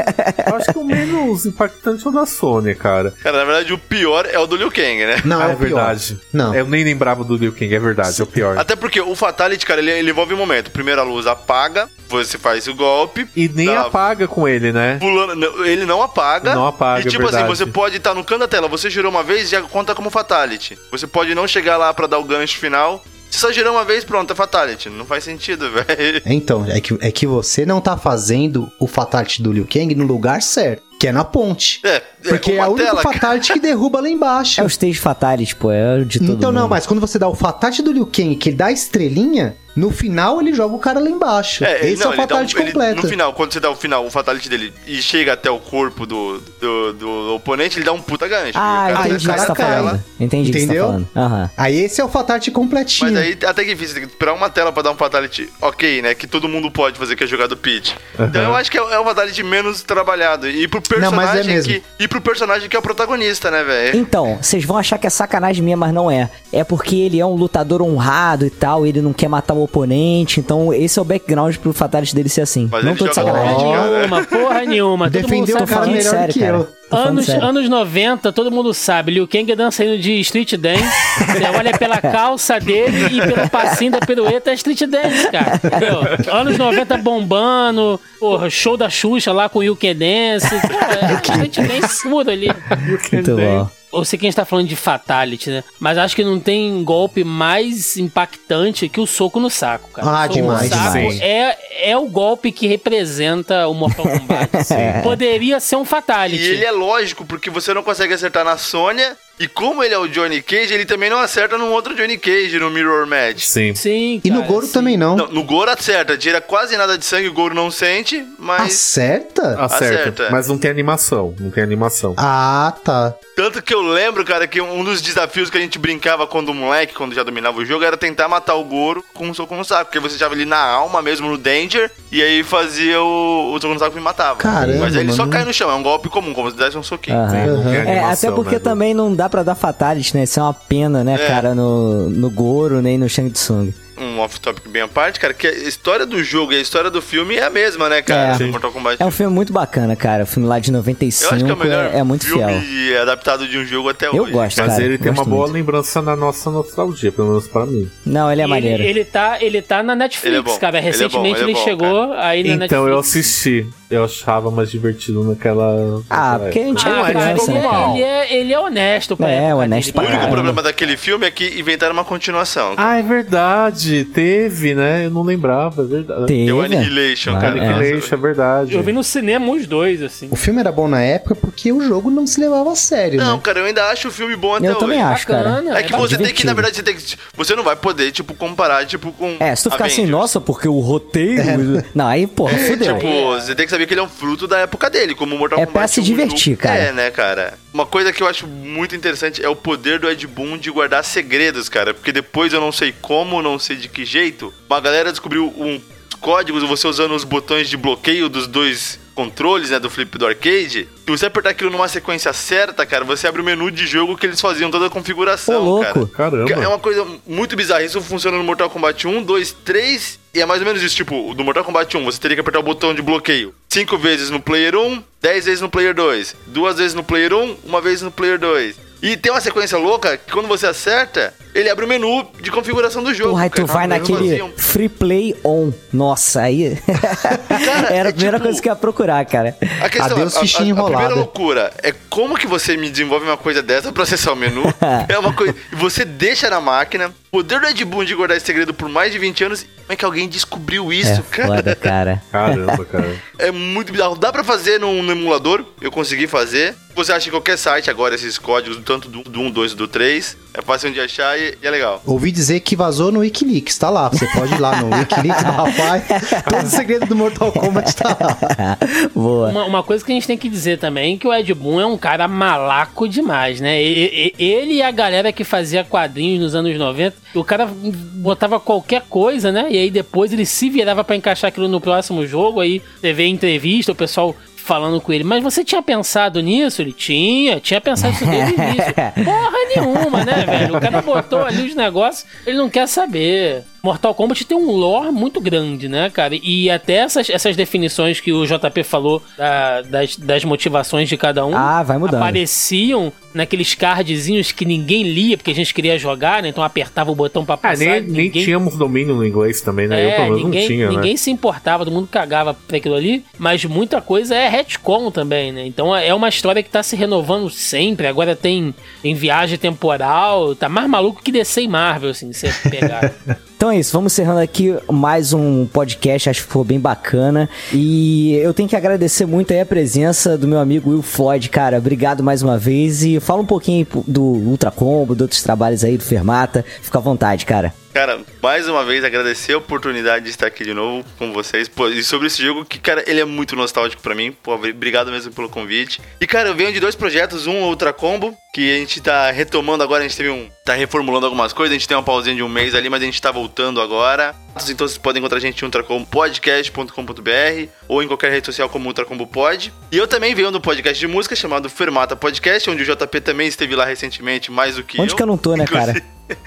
Speaker 2: Eu acho que o menos impactante é o da Sony, cara.
Speaker 4: Cara, na verdade, o pior é o do Liu Kang, né?
Speaker 6: Não,
Speaker 2: Ah,
Speaker 6: é,
Speaker 2: é
Speaker 6: o pior.
Speaker 2: verdade.
Speaker 6: Não.
Speaker 2: Eu nem lembrava do Liu Kang, é verdade, é o pior.
Speaker 4: Até porque o Fatality, cara, ele, ele envolve um momento. Primeiro a luz apaga, você faz o golpe.
Speaker 2: E nem
Speaker 4: tá
Speaker 2: apaga com ele, né?
Speaker 4: Pulando, não, ele não apaga.
Speaker 2: Não apaga,
Speaker 4: E tipo
Speaker 2: é
Speaker 4: assim, você pode estar no canto da tela, você girou uma vez, já conta como Fatality. Você pode não chegar lá pra dar o gancho final. Você só girou uma vez, pronto, é Fatality. Não faz sentido, [LAUGHS] velho.
Speaker 6: Então, é que, é que você não tá fazendo o Fatality do Liu Kang no lugar certo, que é na ponte.
Speaker 4: É, é
Speaker 6: Porque é,
Speaker 4: uma
Speaker 6: a única
Speaker 4: tela, cara.
Speaker 6: Fatality que derruba lá embaixo.
Speaker 1: É o stage fatality, pô, é o de todo
Speaker 6: Então não,
Speaker 1: mundo.
Speaker 6: mas quando você dá o Fatality do Liu Kang, que ele dá a estrelinha, no final ele joga o cara lá embaixo.
Speaker 4: É,
Speaker 6: Esse
Speaker 4: não,
Speaker 6: é o
Speaker 4: dá um-
Speaker 6: Fatality
Speaker 4: ele-
Speaker 6: completo.
Speaker 4: no final, quando você dá o final, o Fatality dele e chega até o corpo do, do, do oponente, ele dá um puta gancho.
Speaker 1: Ah,
Speaker 4: o cara
Speaker 1: entendi o que você tá falando. Entendi o que você tá
Speaker 6: Entendeu?
Speaker 1: falando. Aham.
Speaker 6: Aí esse é o Fatality completinho.
Speaker 4: Mas aí até que difícil, tem que esperar uma tela pra dar um Fatality ok, né? Que todo mundo pode fazer, que é jogar do Peach. Então eu acho que é, é o Fatality menos trabalhado. E pro
Speaker 6: Não, mas é
Speaker 4: personagem
Speaker 6: mesmo.
Speaker 4: que. E pro personagem que é o protagonista, né, velho?
Speaker 1: Então, vocês vão achar que é sacanagem minha, mas não é. É porque ele é um lutador honrado e tal, ele não quer matar o oponente, então esse é o background pro fatality dele ser assim.
Speaker 4: Mas
Speaker 1: não tô de sacanagem.
Speaker 3: nenhuma, porra nenhuma.
Speaker 6: Defendeu o cara
Speaker 1: falando
Speaker 6: melhor
Speaker 1: sério,
Speaker 6: que
Speaker 1: cara.
Speaker 6: eu.
Speaker 3: Anos, anos 90, todo mundo sabe. Liu Kang é dançarino de street dance. Você olha pela [LAUGHS] calça dele e pelo passinho da pirueta é street dance, cara. Entendeu? Anos 90 bombando, porra, show da Xuxa lá com o Yuki Dance. É street dance puro ali.
Speaker 1: Muito bom.
Speaker 3: Eu sei que a gente tá falando de fatality, né? Mas acho que não tem golpe mais impactante que o soco no saco, cara.
Speaker 6: Ah, demais,
Speaker 2: demais.
Speaker 3: É, é o golpe que representa o Mortal Kombat. [LAUGHS] Poderia ser um fatality.
Speaker 4: E ele é lógico, porque você não consegue acertar na Sônia. E como ele é o Johnny Cage, ele também não acerta num outro Johnny Cage no Mirror Match.
Speaker 2: Sim.
Speaker 3: Sim,
Speaker 6: E no
Speaker 3: cara,
Speaker 6: Goro
Speaker 3: sim.
Speaker 6: também não.
Speaker 4: Não, no Goro acerta, tira quase nada de sangue, o Goro não sente, mas.
Speaker 6: Acerta?
Speaker 2: Acerta.
Speaker 4: Acerta.
Speaker 2: Mas não tem animação. Não tem animação.
Speaker 6: Ah, tá.
Speaker 4: Tanto que eu lembro, cara, que um dos desafios que a gente brincava quando moleque, quando já dominava o jogo, era tentar matar o Goro com um soco no saco. Porque você estava ali na alma mesmo, no Danger, e aí fazia o, o soco no saco e me matava.
Speaker 6: Caramba,
Speaker 4: Mas aí ele só
Speaker 6: mano.
Speaker 4: cai no chão, é um golpe comum, como se desse um soquinho.
Speaker 1: Aham. É,
Speaker 2: animação,
Speaker 1: até porque
Speaker 2: né,
Speaker 1: também não dá pra dar fatality, né? Isso é uma pena, né,
Speaker 4: É.
Speaker 1: cara, no, no Goro, nem no Shang Tsung.
Speaker 4: Um um off-topic bem à parte, cara, que a história do jogo e a história do filme é a mesma, né, cara?
Speaker 1: É.
Speaker 4: Mortal Kombat.
Speaker 1: É um filme muito bacana, cara. O filme lá de 95
Speaker 4: Eu acho que é o melhor
Speaker 1: é, é muito
Speaker 4: filme
Speaker 1: fiel.
Speaker 4: adaptado de um jogo até
Speaker 1: Eu
Speaker 4: hoje.
Speaker 1: gosto,
Speaker 2: Mas
Speaker 1: cara.
Speaker 2: ele tem uma
Speaker 1: gosto
Speaker 2: boa
Speaker 1: muito.
Speaker 2: lembrança na nossa nostalgia, pelo menos pra mim.
Speaker 1: Não, ele é maneiro.
Speaker 3: Ele, ele tá, ele tá na Netflix,
Speaker 4: Ele é bom,
Speaker 3: cara.
Speaker 4: ele é bom,
Speaker 3: Recentemente
Speaker 4: ele
Speaker 3: ele,
Speaker 4: é bom,
Speaker 3: chegou aí na
Speaker 2: Então eu
Speaker 3: Netflix.
Speaker 2: assisti. Eu achava mais divertido naquela.
Speaker 1: Ah,
Speaker 2: naquela
Speaker 1: porque a gente é
Speaker 3: Ah, cara,
Speaker 1: criança,
Speaker 3: ele,
Speaker 1: né,
Speaker 3: é,
Speaker 1: cara?
Speaker 3: ele, é, ele é honesto,
Speaker 1: É, honesto pra
Speaker 4: O único problema daquele filme é que inventaram uma continuação.
Speaker 2: Ah, é verdade. Teve, né? Eu não lembrava, é verdade.
Speaker 1: Teve.
Speaker 4: É o Annihilation,
Speaker 1: Ah,
Speaker 4: cara.
Speaker 1: é.
Speaker 2: Annihilation, é verdade.
Speaker 3: Eu vi no cinema os dois, assim.
Speaker 6: O filme era bom na época porque o jogo não se levava a sério,
Speaker 4: Não,
Speaker 6: né?
Speaker 4: cara, eu ainda acho o filme bom até
Speaker 1: Eu
Speaker 4: hoje.
Speaker 1: também acho, cara.
Speaker 3: Bacana,
Speaker 4: É que você tem que,
Speaker 1: divertido.
Speaker 4: na verdade, você tem que. Você não vai poder, tipo, comparar, tipo, com.
Speaker 1: É, se tu ficar assim, nossa, porque o roteiro. [LAUGHS] Não, aí, porra, [LAUGHS] fudeu.
Speaker 4: Tipo, você tem que saber que ele é um fruto da época dele, como o Mortal
Speaker 1: É
Speaker 4: Kombat.
Speaker 1: pra se
Speaker 4: um
Speaker 1: divertir, cara.
Speaker 4: É, né, cara? Uma coisa que eu acho muito interessante é o poder do Ed Boon de guardar segredos, cara. Porque depois eu não sei como, não sei de que jeito, uma galera descobriu um códigos, você usando os botões de bloqueio dos dois controles, né, do flip do arcade. Se você apertar aquilo numa sequência certa, cara, você abre o menu de jogo que eles faziam toda a configuração,
Speaker 1: Ô, louco.
Speaker 4: cara.
Speaker 2: Caramba.
Speaker 4: É uma coisa muito bizarra. Isso funciona no Mortal Kombat 1, 2, 3. E é mais ou menos isso. Tipo, do Mortal Kombat 1, você teria que apertar o botão de bloqueio. Cinco vezes no player 1, 10 vezes no player 2. Duas vezes no player 1, uma vez no player 2. E tem uma sequência louca que quando você acerta, ele abre o menu de configuração do jogo.
Speaker 1: Porra, tu
Speaker 4: cara.
Speaker 1: vai naquele
Speaker 4: um-
Speaker 1: free play on. Nossa, aí. [LAUGHS] Era a
Speaker 4: é
Speaker 1: primeira
Speaker 4: tipo-
Speaker 1: coisa que eu ia procurar, cara.
Speaker 4: A questão,
Speaker 6: Adeus,
Speaker 4: a- a,
Speaker 6: fichinha
Speaker 4: a, primeira
Speaker 6: enrolada.
Speaker 4: loucura é como que você me desenvolve uma coisa dessa pra acessar o menu. [LAUGHS] é uma coisa. E você deixa na máquina. Poder do Ed Boon de guardar esse segredo por mais de 20 anos. Como é que alguém descobriu
Speaker 1: É
Speaker 4: isso, cara?
Speaker 1: foda, cara. [LAUGHS]
Speaker 2: Caramba, cara.
Speaker 4: É muito bizarro. Dá pra fazer no, no emulador, eu consegui fazer. Você acha em qualquer site agora esses códigos, tanto do, do 1, 2 e do 3. É fácil de achar e, e é legal.
Speaker 6: Ouvi dizer que vazou no Wikileaks, tá lá. Você pode ir lá no Wikileaks do rapaz. Todo o segredo do Mortal Kombat tá lá. [LAUGHS]
Speaker 1: Boa.
Speaker 3: Uma, uma coisa que a gente tem que dizer também que o Ed Boon é um cara malaco demais, né? Ele e a galera que fazia quadrinhos nos anos 90, o cara botava qualquer coisa, né? E aí depois ele se virava pra encaixar aquilo no próximo jogo, aí você vê entrevista, o pessoal falando com ele, mas você tinha pensado nisso? Ele tinha, tinha pensado isso desde o início. [LAUGHS] Porra nenhuma, né, velho? O cara botou ali os negócios, ele não quer saber. Mortal Kombat tem um lore muito grande, né, cara? E até essas, essas definições que o JP falou da- das, das motivações de cada um
Speaker 1: Ah, vai mudando.
Speaker 3: apareciam naqueles cardzinhos que ninguém lia, porque a gente queria jogar, né? Então apertava o botão pra
Speaker 2: Ah,
Speaker 3: passar.
Speaker 2: nem, nem
Speaker 3: ninguém...
Speaker 2: tínhamos domínio no inglês também, né? eu,
Speaker 3: É,
Speaker 2: pelo menos,
Speaker 3: ninguém,
Speaker 2: não tinha,
Speaker 3: ninguém
Speaker 2: né?
Speaker 3: se importava, todo mundo cagava pra aquilo ali, mas muita coisa é retcon também, né? Então é uma história que tá se renovando sempre. Agora tem, tem viagem temporal, tá mais maluco que DC e Marvel, assim, você pegar. [LAUGHS]
Speaker 1: Então é isso, vamos encerrando aqui mais um podcast, acho que ficou bem bacana. E eu tenho que agradecer muito a presença do meu amigo Will Floyd, cara. Obrigado mais uma vez. E fala um pouquinho do Ultra Combo, de outros trabalhos aí do Fermata. Fica à vontade, cara.
Speaker 4: Cara, mais uma vez agradecer a oportunidade de estar aqui de novo com vocês. Pô, e sobre esse jogo que, cara, ele é muito nostálgico pra mim. Pô, obrigado mesmo pelo convite. E, cara, eu venho de dois projetos, um Ultra Combo, que a gente tá retomando agora, a gente teve um. tá reformulando algumas coisas, a gente tem uma pausinha de um mês ali, mas a gente tá voltando agora. Então vocês podem encontrar a gente em ultracombopodcast.com.br ou em qualquer rede social como Ultracombo Pod. E eu também venho do podcast de música chamado Fermata Podcast, onde o JP também esteve lá recentemente, mais do que
Speaker 1: Onde
Speaker 4: eu.
Speaker 1: que eu não tô, né, cara?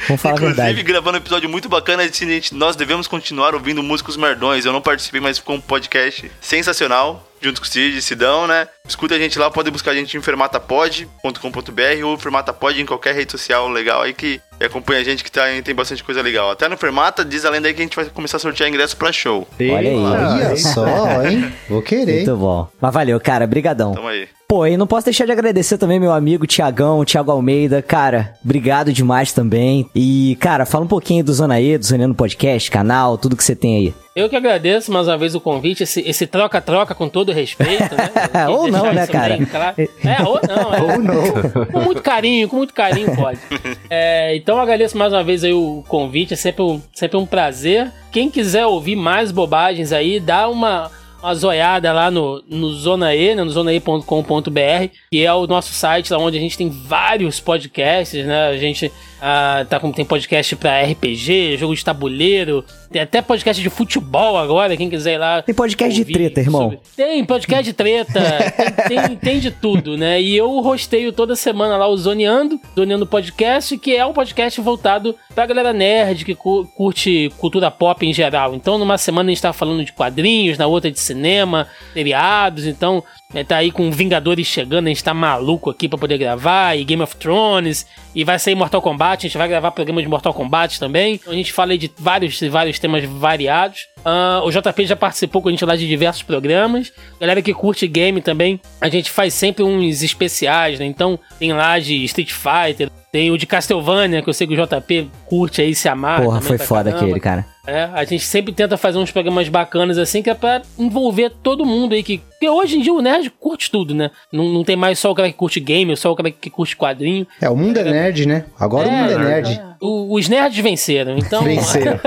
Speaker 1: Vamos falar a
Speaker 4: Inclusive,
Speaker 1: verdade.
Speaker 4: gravando um episódio muito bacana, a gente- nós devemos continuar ouvindo músicos merdões. Eu não participei, mas ficou um podcast sensacional, junto com o Cid, Sidão, né? Escuta a gente lá, pode buscar a gente em fermatapod.com.br ou fermatapod em qualquer rede social legal aí que acompanha a gente que tá, tem bastante coisa legal. Até no Fermata, diz a lenda aí que a gente vai começar a sortear ingresso pra show.
Speaker 1: Olha aí.
Speaker 6: Olha só, hein? Vou querer.
Speaker 1: Muito bom. Mas valeu, cara. Brigadão.
Speaker 4: Tamo aí.
Speaker 1: Pô, e não posso deixar de agradecer também meu amigo Tiagão, Thiago Almeida. Cara, obrigado demais também. E, cara, fala um pouquinho do Zona E, do Zonando Podcast, canal, tudo que você tem aí.
Speaker 3: Eu que agradeço mais uma vez o convite, esse esse troca-troca com todo respeito, né? [LAUGHS]
Speaker 1: Ou não, né,
Speaker 3: isso
Speaker 1: cara?
Speaker 3: bem claro. É, ou não, é.
Speaker 6: Ou não.
Speaker 3: Com muito carinho, com muito carinho, pode. É, então eu agradeço mais uma vez aí o convite, é sempre um, sempre um prazer. Quem quiser ouvir mais bobagens aí, dá uma, uma zoiada lá no, no Zona E, né, no zonae.com.br, que é o nosso site lá onde a gente tem vários podcasts, né? A gente ah, tá com, tem podcast pra RPG, jogo de tabuleiro, tem até podcast de futebol agora, quem quiser ir lá.
Speaker 1: Tem podcast de treta, irmão.
Speaker 3: sobre- Tem podcast de treta, tem, tem, tem de tudo, né? E eu rosteio toda semana lá o Zoneando, Zoneando Podcast, que é um podcast voltado pra galera nerd que cu- curte cultura pop em geral. Então, numa semana a gente tá falando de quadrinhos, na outra de cinema, seriados, então é, tá aí com Vingadores chegando, a gente tá maluco aqui pra poder gravar, e Game of Thrones, e vai sair Mortal Kombat, a gente vai gravar programa de Mortal Kombat também. Então, a gente fala aí de vários, vários temas variados. Ah, o JP já participou com a gente lá de diversos programas. Galera que curte game também, a gente faz sempre uns especiais, né? Então tem lá de Street Fighter, tem o de Castlevania, que eu sei que o JP curte aí, se amar.
Speaker 1: Porra, foi foda
Speaker 3: caramba.
Speaker 1: aquele, cara.
Speaker 3: É, a gente sempre tenta fazer uns programas bacanas assim, que é pra envolver todo mundo aí. Que, porque hoje em dia o nerd curte tudo, né? Não, não tem mais só o cara que curte game, só o cara que curte quadrinho.
Speaker 6: É, o mundo é nerd, né? Agora o mundo é nerd.
Speaker 3: é. O- os nerds venceram, então. [LAUGHS]
Speaker 6: Venceram.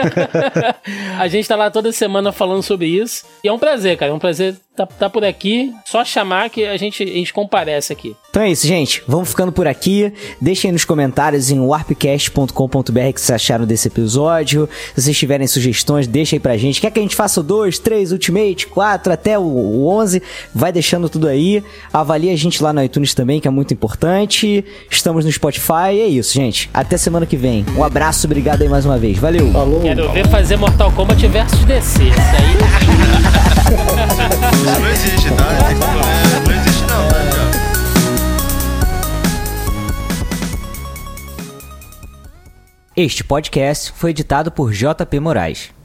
Speaker 6: [LAUGHS]
Speaker 3: a gente tá lá toda semana falando sobre isso. E é um prazer, cara. É um prazer tá, tá por aqui. Só chamar que a gente, a gente comparece aqui.
Speaker 1: Então é isso, gente. Vamos ficando por aqui. Deixem aí nos comentários em warpcast.com.br o que vocês acharam desse episódio. Se vocês tiverem sugestões, deixem aí pra gente. Quer que a gente faça o 2, 3, Ultimate, 4, até o, o 11? Vai deixando tudo aí. Avalie a gente lá no iTunes também, que é muito importante. Estamos no Spotify. E é isso, gente. Até semana que vem. Um abraço, obrigado aí mais uma vez. Valeu!
Speaker 6: Falou.
Speaker 3: Quero ver fazer Mortal Kombat versus DC. Isso aí.
Speaker 4: Isso [LAUGHS] não existe, tá? É-
Speaker 1: Este podcast foi editado por JP Moraes.